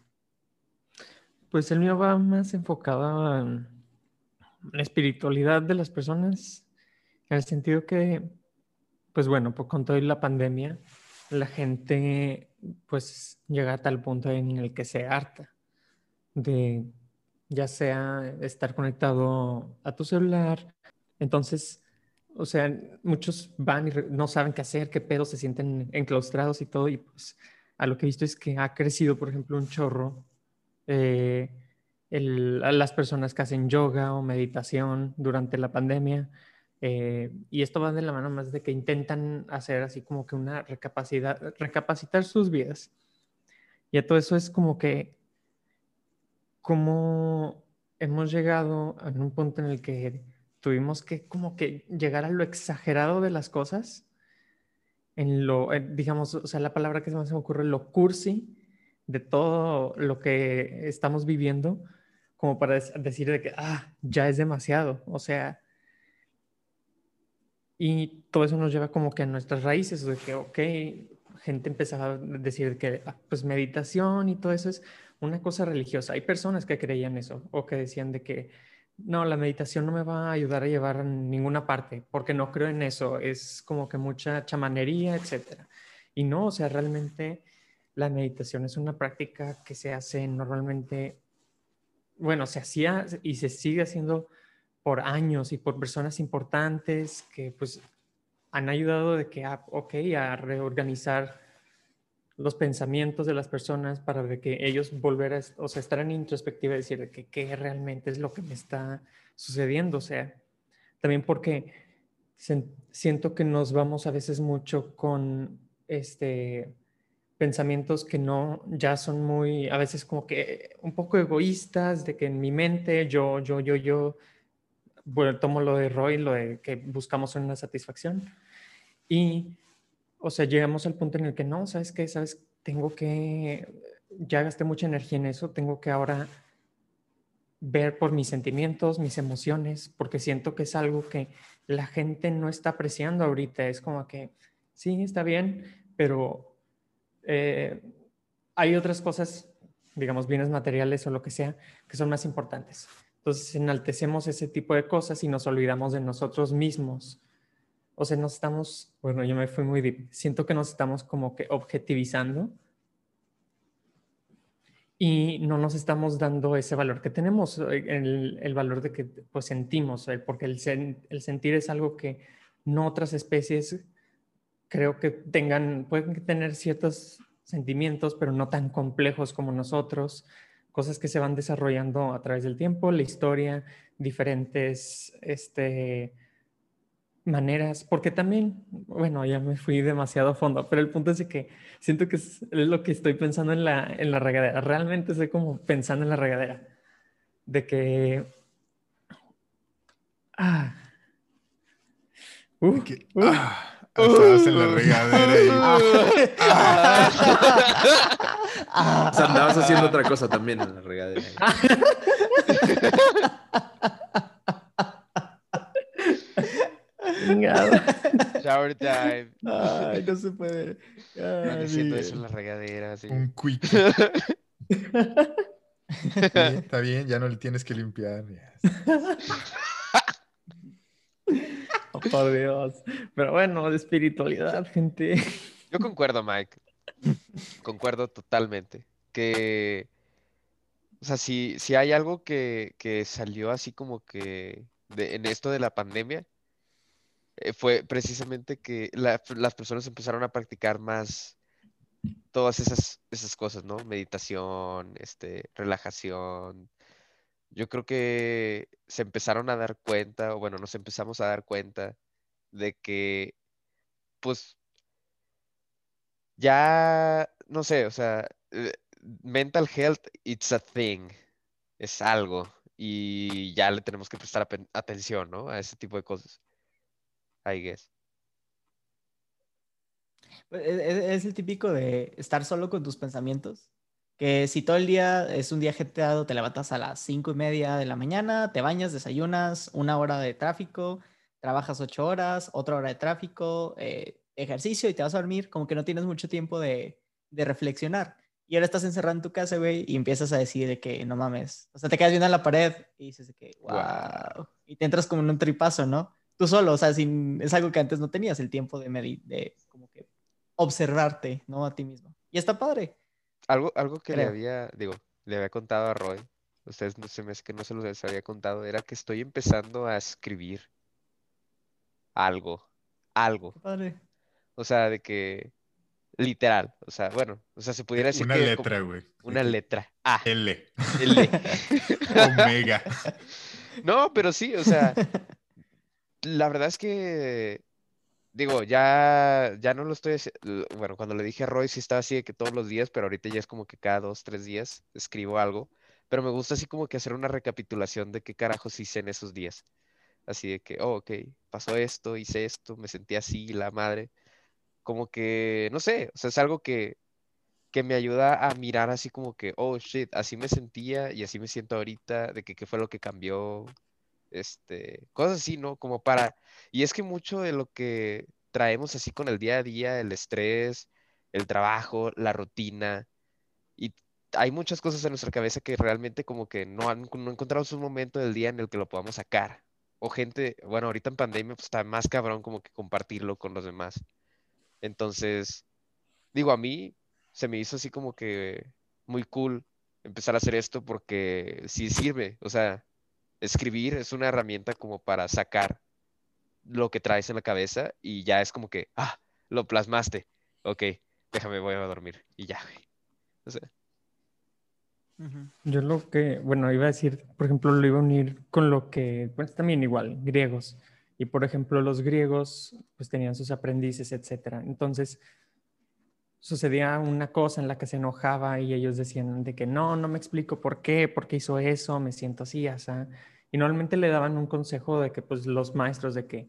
Pues el mío va más enfocado en la espiritualidad de las personas, en el sentido que, pues bueno, pues con toda la pandemia, la gente pues llega a tal punto en el que se harta de ya sea estar conectado a tu celular. Entonces, o sea, muchos van y no saben qué hacer, qué pedo, se sienten enclaustrados y todo. Y pues a lo que he visto es que ha crecido, por ejemplo, un chorro eh, las personas que hacen yoga o meditación durante la pandemia. eh, y esto va de la mano más de que intentan hacer así como que una recapacidad, recapacitar sus vidas. Y a todo eso es como que, como hemos llegado a un punto en el que tuvimos que como que llegar a lo exagerado de las cosas, en lo, digamos, o sea, la palabra que más se me ocurre, lo cursi de todo lo que estamos viviendo, como para decir de que, ah, ya es demasiado, o sea, y todo eso nos lleva como que a nuestras raíces, de que, ok, gente empezaba a decir que, ah, pues meditación y todo eso es una cosa religiosa. Hay personas que creían eso o que decían de que, no, la meditación no me va a ayudar a llevar a ninguna parte porque no creo en eso, es como que mucha chamanería, etcétera. Y no, o sea, realmente la meditación es una práctica que se hace normalmente, bueno, se hacía y se sigue haciendo por años y por personas importantes que pues han ayudado de que, ah, ok, a reorganizar los pensamientos de las personas para de que ellos volver a, o sea, estar en introspectiva y decir de que qué realmente es lo que me está sucediendo. O sea, también porque siento que nos vamos a veces mucho con este pensamientos que no ya son muy a veces como que un poco egoístas de que en mi mente yo yo yo yo bueno, tomo lo de Roy lo de que buscamos una satisfacción y o sea llegamos al punto en el que no sabes qué sabes tengo que ya gasté mucha energía en eso tengo que ahora ver por mis sentimientos, mis emociones, porque siento que es algo que la gente no está apreciando ahorita. Es como que, sí, está bien, pero eh, hay otras cosas, digamos, bienes materiales o lo que sea, que son más importantes. Entonces enaltecemos ese tipo de cosas y nos olvidamos de nosotros mismos. O sea, nos estamos, bueno, yo me fui muy deep. Siento que nos estamos como que objetivizando y no nos estamos dando ese valor que tenemos, eh, el, el valor de que pues sentimos, eh, porque el, el, sentir es algo que no otras especies creo que tengan, pueden tener ciertos sentimientos, pero no tan complejos como nosotros, cosas que se van desarrollando a través del tiempo, la historia, diferentes, este, maneras, porque también, bueno, ya me fui demasiado a fondo, pero el punto es que siento que es, lo que estoy pensando en la, en la regadera. Realmente estoy como pensando en la regadera. De que... Ah. Uh, uh, ah, estabas en la uh. regadera y... Ah. andabas haciendo otra cosa también en la regadera. Shower time. Ay, no se puede. Ay, siento eso en la regadera. Un quick. está, bien, ya no le tienes que limpiar. Oh, por Dios. Pero bueno, de espiritualidad, gente. Yo concuerdo, Mike. Concuerdo totalmente. Que, o sea, si, si hay algo que, que salió así como que de, en esto de la pandemia, eh, fue precisamente que las personas empezaron a practicar más todas esas, esas cosas, ¿no? Meditación, este, relajación. Yo creo que se empezaron a dar cuenta, o bueno, nos empezamos a dar cuenta de que, pues, ya, no sé, o sea, eh, mental health, it's a thing, es algo, y ya le tenemos que prestar atención, ¿no? A ese tipo de cosas. I guess. Pues, e, e, es, el típico de estar solo con tus pensamientos. Que si todo el día es un día ajetreado, te levantas a las cinco y media de la mañana, te bañas, desayunas, una hora de tráfico, trabajas ocho horas, otra hora de tráfico, eh, ejercicio y te vas a dormir, como que no tienes mucho tiempo de, de reflexionar. Y ahora estás encerrado en tu casa, güey, y empiezas a decir de que no mames. O sea, te quedas viendo en la pared y dices de que, wow. Y te entras como en un tripazo, ¿no? Tú solo, o sea, sin, es algo que antes no tenías el tiempo de, medir, de como que observarte, ¿no? A ti mismo. Y está padre. Algo, algo que le había, digo, le había contado a Roy, ustedes no se me hace que no se los había contado, era que estoy empezando a escribir algo, algo. padre. O sea, de que, literal, o sea, bueno, o sea, se pudiera decir una letra, güey. Una letra. Ah. L. L. Omega. No, pero sí, o sea, la verdad es que, digo, ya, ya no lo estoy Bueno, cuando le dije a Roy, sí estaba así de que todos los días, pero ahorita ya es como que cada dos, tres días escribo algo. Pero me gusta así como que hacer una recapitulación de qué carajos hice en esos días. Así de que, oh, ok, pasó esto, hice esto, me sentí así, la madre. Como que, no sé, o sea, es algo que, que me ayuda a mirar así como que, oh, shit, así me sentía y así me siento ahorita, de que qué fue lo que cambió, este, cosas así, ¿no? Como para, y es que mucho de lo que traemos así con el día a día, el estrés, el trabajo, la rutina, y hay muchas cosas en nuestra cabeza que realmente como que no, han, no encontramos un momento del día en el que lo podamos sacar. O gente, bueno, ahorita en pandemia pues está más cabrón como que compartirlo con los demás. Entonces, digo, a mí se me hizo así como que muy cool empezar a hacer esto porque sí sirve, o sea, escribir es una herramienta como para sacar lo que traes en la cabeza y ya es como que, ah, lo plasmaste, ok, déjame, voy a dormir. Y ya. O sea. Yo lo que, bueno, iba a decir, por ejemplo, lo iba a unir con lo que, pues también igual, griegos. Y por ejemplo, los griegos, pues tenían sus aprendices, etcétera. Entonces, sucedía una cosa en la que se enojaba y ellos decían de que no, no me explico por qué, por qué hizo eso, me siento así. Y normalmente le daban un consejo de que, pues, los maestros de que,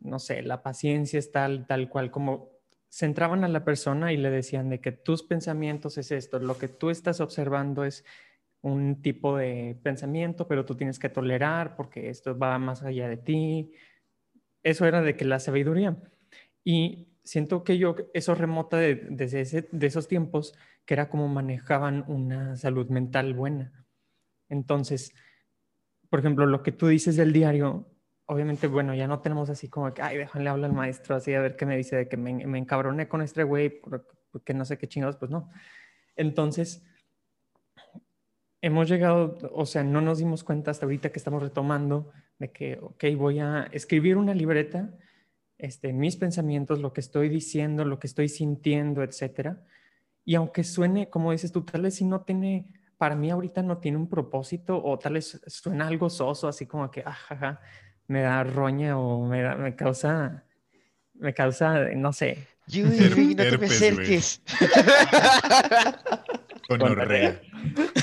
no sé, la paciencia es tal, tal cual, como centraban a la persona y le decían de que tus pensamientos es esto, lo que tú estás observando es un tipo de pensamiento, pero tú tienes que tolerar porque esto va más allá de ti. Eso era de que la sabiduría. Y siento que yo, eso remota de, desde de esos tiempos, que era como manejaban una salud mental buena. Entonces, por ejemplo, lo que tú dices del diario, obviamente, bueno, ya no tenemos así como que, ay, déjale hablar al maestro, así a ver qué me dice, de que me, me encabroné con este güey, por- porque no sé qué chingados, pues no. Entonces, hemos llegado, o sea, no nos dimos cuenta hasta ahorita que estamos retomando de que, ok, voy a escribir una libreta, este, mis pensamientos, lo que estoy diciendo, lo que estoy sintiendo, etcétera. Y aunque suene, como dices tú, tal vez si no tiene, para mí ahorita no tiene un propósito o tal vez suena algo soso, así como que, ajaja, me da roña o me, da- me causa, me causa, no sé, Yui, no te me acerques. Gonorrea.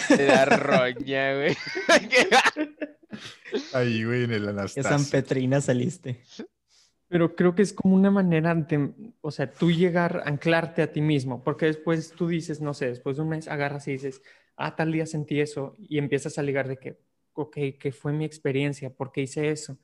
Te da roña, güey. Ahí, güey, en el Que Anastasia. San Petrina saliste. Pero creo que es como una manera de, o sea, tú llegar, anclarte a ti mismo, porque después tú dices, no sé, después de un mes agarras y dices, ah, tal día sentí eso, y empiezas a ligar de que, ok, ¿qué fue mi experiencia? ¿Por qué hice eso?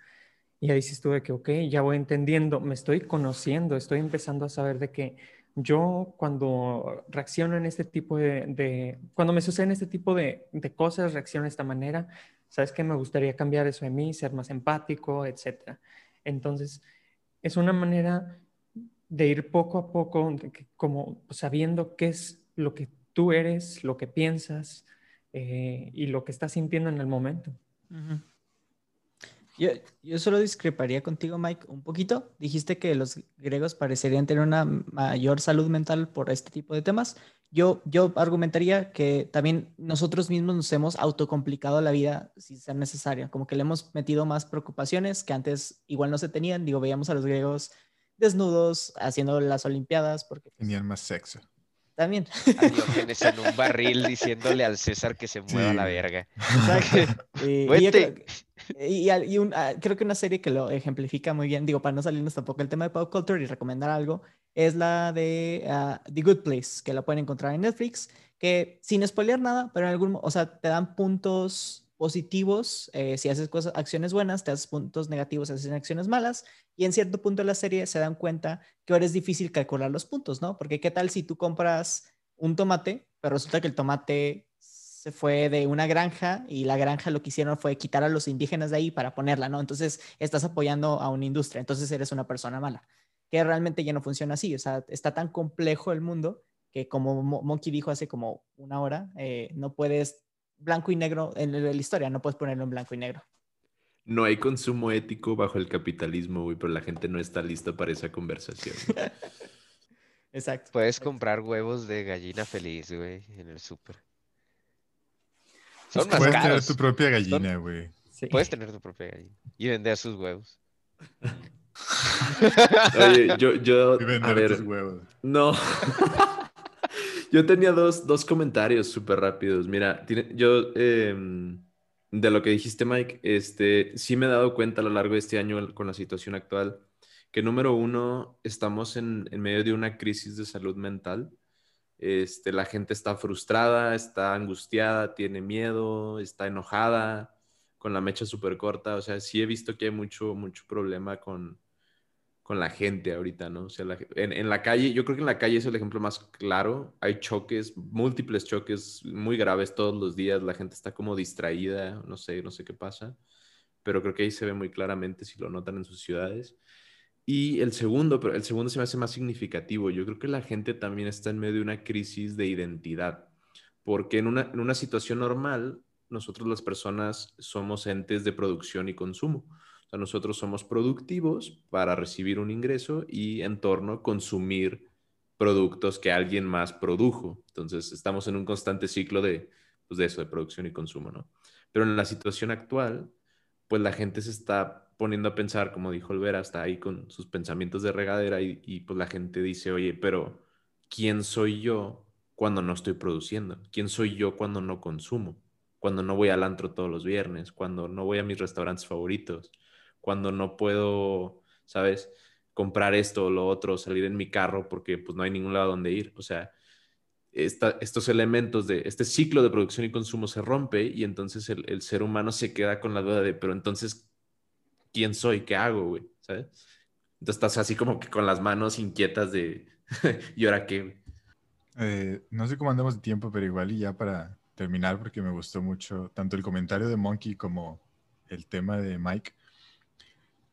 Y ahí dices tú de que, ok, ya voy entendiendo, me estoy conociendo, estoy empezando a saber de que yo cuando reacciono en este tipo de, de- cuando me suceden este tipo de, de cosas, reacciono de esta manera, sabes que me gustaría cambiar eso de mí, ser más empático, etcétera. Entonces, es una manera de ir poco a poco, como sabiendo qué es lo que tú eres, lo que piensas eh, y lo que estás sintiendo en el momento. Yo, yo solo discreparía contigo, Mike, un poquito. Dijiste que los griegos parecerían tener una mayor salud mental por este tipo de temas. Yo, yo argumentaría que también nosotros mismos nos hemos autocomplicado la vida sin ser necesaria, como que le hemos metido más preocupaciones que antes igual no se tenían. Digo, veíamos a los griegos desnudos haciendo las olimpiadas, porque pues, Tenían más sexo. también. Diógenes en un barril diciéndole al César que se mueva Sí, la verga. Exacto. Y, creo, y, al- y un- ah, creo que una serie que lo ejemplifica muy bien, digo, para no salirnos tampoco el tema de pop culture y recomendar algo, es la de ah, The Good Place, que la pueden encontrar en Netflix, que sin spoilear nada, pero en algún, o sea, te dan puntos positivos eh, si haces cosas, acciones buenas, te das puntos negativos si haces acciones malas, y en cierto punto de la serie se dan cuenta que ahora es difícil calcular los puntos, ¿no? Porque qué tal si tú compras un tomate, pero resulta que el tomate se fue de una granja y la granja lo que hicieron fue quitar a los indígenas de ahí para ponerla, ¿no? Entonces estás apoyando a una industria, entonces eres una persona mala, que realmente ya no funciona así, o sea, está tan complejo el mundo que como Mo- Monkey dijo hace como una hora, eh, no puedes blanco y negro en la historia, no puedes ponerlo en blanco y negro. No hay consumo ético bajo el capitalismo, güey, pero la gente no está lista para esa conversación. Exacto. Puedes comprar huevos de gallina feliz, güey, en el súper. Son más Puedes tener tu propia gallina, güey. Sí. Puedes tener tu propia gallina y vender sus huevos. Oye, yo, yo, a ver, no. Yo tenía dos, dos comentarios súper rápidos. Mira, tiene- yo, em, de lo que dijiste, Mike, este, sí me he dado cuenta a lo largo de este año con la situación actual que número uno, estamos en, en medio de una crisis de salud mental. Este, la gente está frustrada, está angustiada, tiene miedo, está enojada, con la mecha súper corta. O sea, sí he visto que hay mucho, mucho problema con, con la gente ahorita, ¿no? O sea, en, en la calle, yo creo que en la calle es el ejemplo más claro. Hay choques, múltiples choques muy graves todos los días. La gente está como distraída, no sé, no sé qué pasa. Pero creo que ahí se ve muy claramente si lo notan en sus ciudades. Y el segundo, pero el segundo se me hace más significativo. Yo creo que la gente también está en medio de una crisis de identidad, porque en una, en una situación normal, nosotros las personas somos entes de producción y consumo. O sea, nosotros somos productivos para recibir un ingreso y en torno consumir productos que alguien más produjo. Entonces, estamos en un constante ciclo de, pues, de eso, de producción y consumo, ¿no? Pero en la situación actual, pues la gente se está poniendo a pensar, como dijo Olvera, está ahí con sus pensamientos de regadera y, y pues la gente dice, oye, pero ¿quién soy yo cuando no estoy produciendo? ¿Quién soy yo cuando no consumo? Cuando no voy al antro todos los viernes, cuando no voy a mis restaurantes favoritos, cuando no puedo, ¿sabes? Comprar esto o lo otro, salir en mi carro porque pues no hay ningún lado donde ir. O sea, estos elementos de este ciclo de producción y consumo se rompe y entonces el, el, ser humano se queda con la duda de, pero entonces, ¿quién soy? ¿Qué hago, güey? ¿Sabes? Entonces estás así como que con las manos inquietas de, ¿y ahora qué? Eh, no sé cómo andamos de tiempo, pero igual y ya para terminar, porque me gustó mucho tanto el comentario de Monkey como el tema de Mike.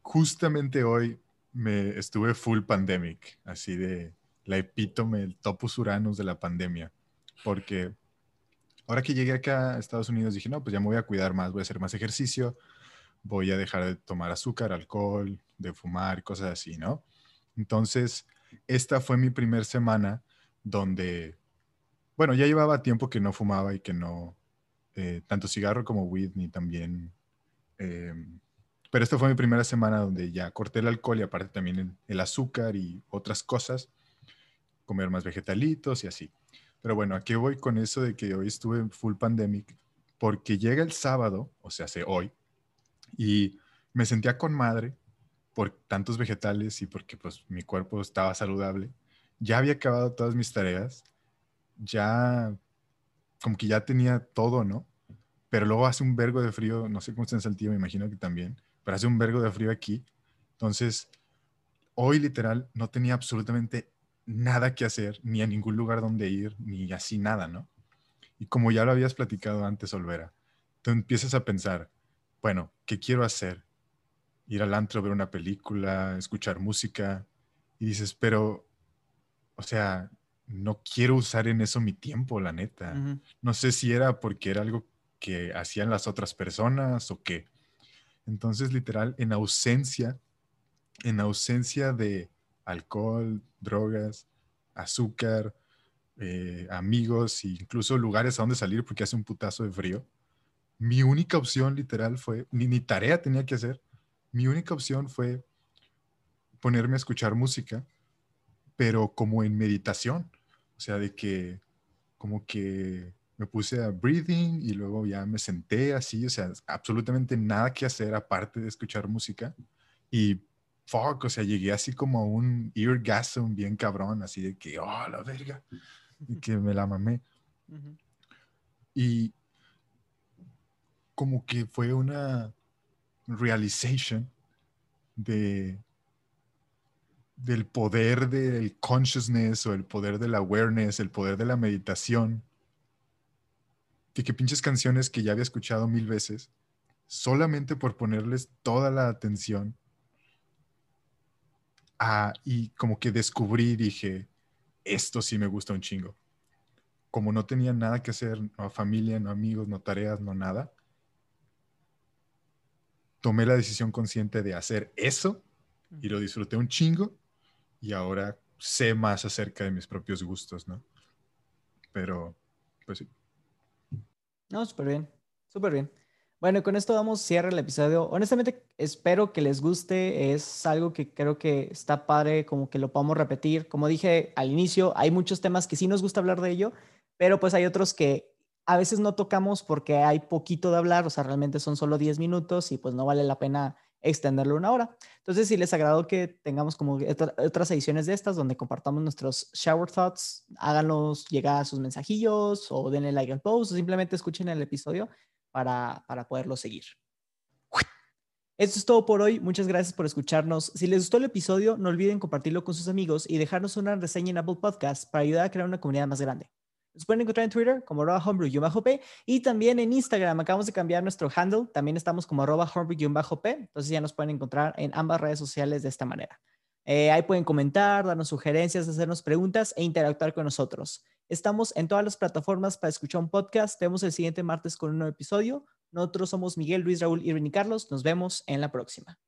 Justamente hoy me estuve full pandemic, así de la epítome, el topus uranus de la pandemia, porque ahora que llegué acá a Estados Unidos dije, no, pues ya me voy a cuidar más, voy a hacer más ejercicio, voy a dejar de tomar azúcar, alcohol, de fumar, cosas así, ¿no? Entonces, esta fue mi primera semana donde, bueno, ya llevaba tiempo que no fumaba y que no, eh, tanto cigarro como weed, ni también, eh, pero esta fue mi primera semana donde ya corté el alcohol y aparte también el, azúcar y otras cosas comer más vegetalitos y así. Pero bueno, aquí voy con eso de que hoy estuve full pandemic porque llega el sábado, o sea, hace hoy, y me sentía con madre por tantos vegetales y porque pues mi cuerpo estaba saludable. Ya había acabado todas mis tareas, ya como que ya tenía todo, ¿no? Pero luego hace un vergo de frío, no sé cómo está en Saltillo, me imagino que también, pero hace un vergo de frío aquí. Entonces, hoy literal no tenía absolutamente nada que hacer, ni a ningún lugar donde ir, ni así nada, ¿no? Y como ya lo habías platicado antes, Olvera, tú empiezas a pensar, bueno, ¿qué quiero hacer? Ir al antro, ver una película, escuchar música, y dices, pero, o sea, no quiero usar en eso mi tiempo, la neta. Uh -huh. No sé si era porque era algo que hacían las otras personas o qué. Entonces, literal, en ausencia, en ausencia de alcohol, drogas, azúcar, eh, amigos e incluso lugares a donde salir porque hace un putazo de frío. Mi única opción literal fue, ni, ni tarea tenía que hacer, mi única opción fue ponerme a escuchar música, pero como en meditación, o sea, de que como que me puse a breathing y luego ya me senté así, o sea, absolutamente nada que hacer aparte de escuchar música y fuck, o sea, llegué así como a un eargasm bien cabrón, así de que, oh, la verga, y que me la mamé. Uh -huh. Y como que fue una realization de del poder del consciousness o el poder del awareness, el poder de la meditación, de que pinches canciones que ya había escuchado mil veces, solamente por ponerles toda la atención, Ah, y como que descubrí, dije, esto sí me gusta un chingo. Como no tenía nada que hacer, no familia, no amigos, no tareas, no nada, tomé la decisión consciente de hacer eso y lo disfruté un chingo y ahora sé más acerca de mis propios gustos, ¿no? Pero, pues sí. No, súper bien, súper bien. Bueno, con esto damos cierre el episodio. Honestamente, espero que les guste. Es algo que creo que está padre, como que lo podamos repetir. Como dije al inicio, hay muchos temas que sí nos gusta hablar de ello, pero pues hay otros que a veces no tocamos porque hay poquito de hablar, o sea, realmente son solo 10 minutos y pues no vale la pena extenderlo una hora. Entonces, si les agradó que tengamos como otras ediciones de estas donde compartamos nuestros shower thoughts, háganos llegar sus mensajillos o denle like al post o simplemente escuchen el episodio para, para poderlo seguir. Esto es todo por hoy. Muchas gracias por escucharnos. Si les gustó el episodio, no olviden compartirlo con sus amigos y dejarnos una reseña en Apple Podcast para ayudar a crear una comunidad más grande. Nos pueden encontrar en Twitter como arroba homebrew-p y también en Instagram. Acabamos de cambiar nuestro handle. También estamos como arroba homebrew-p. Entonces ya nos pueden encontrar en ambas redes sociales de esta manera. Eh, ahí pueden comentar, darnos sugerencias, hacernos preguntas e interactuar con nosotros. Estamos en todas las plataformas para escuchar un podcast. Vemos el siguiente martes con un nuevo episodio. Nosotros somos Miguel, Luis, Raúl, Irving y Carlos. Nos vemos en la próxima.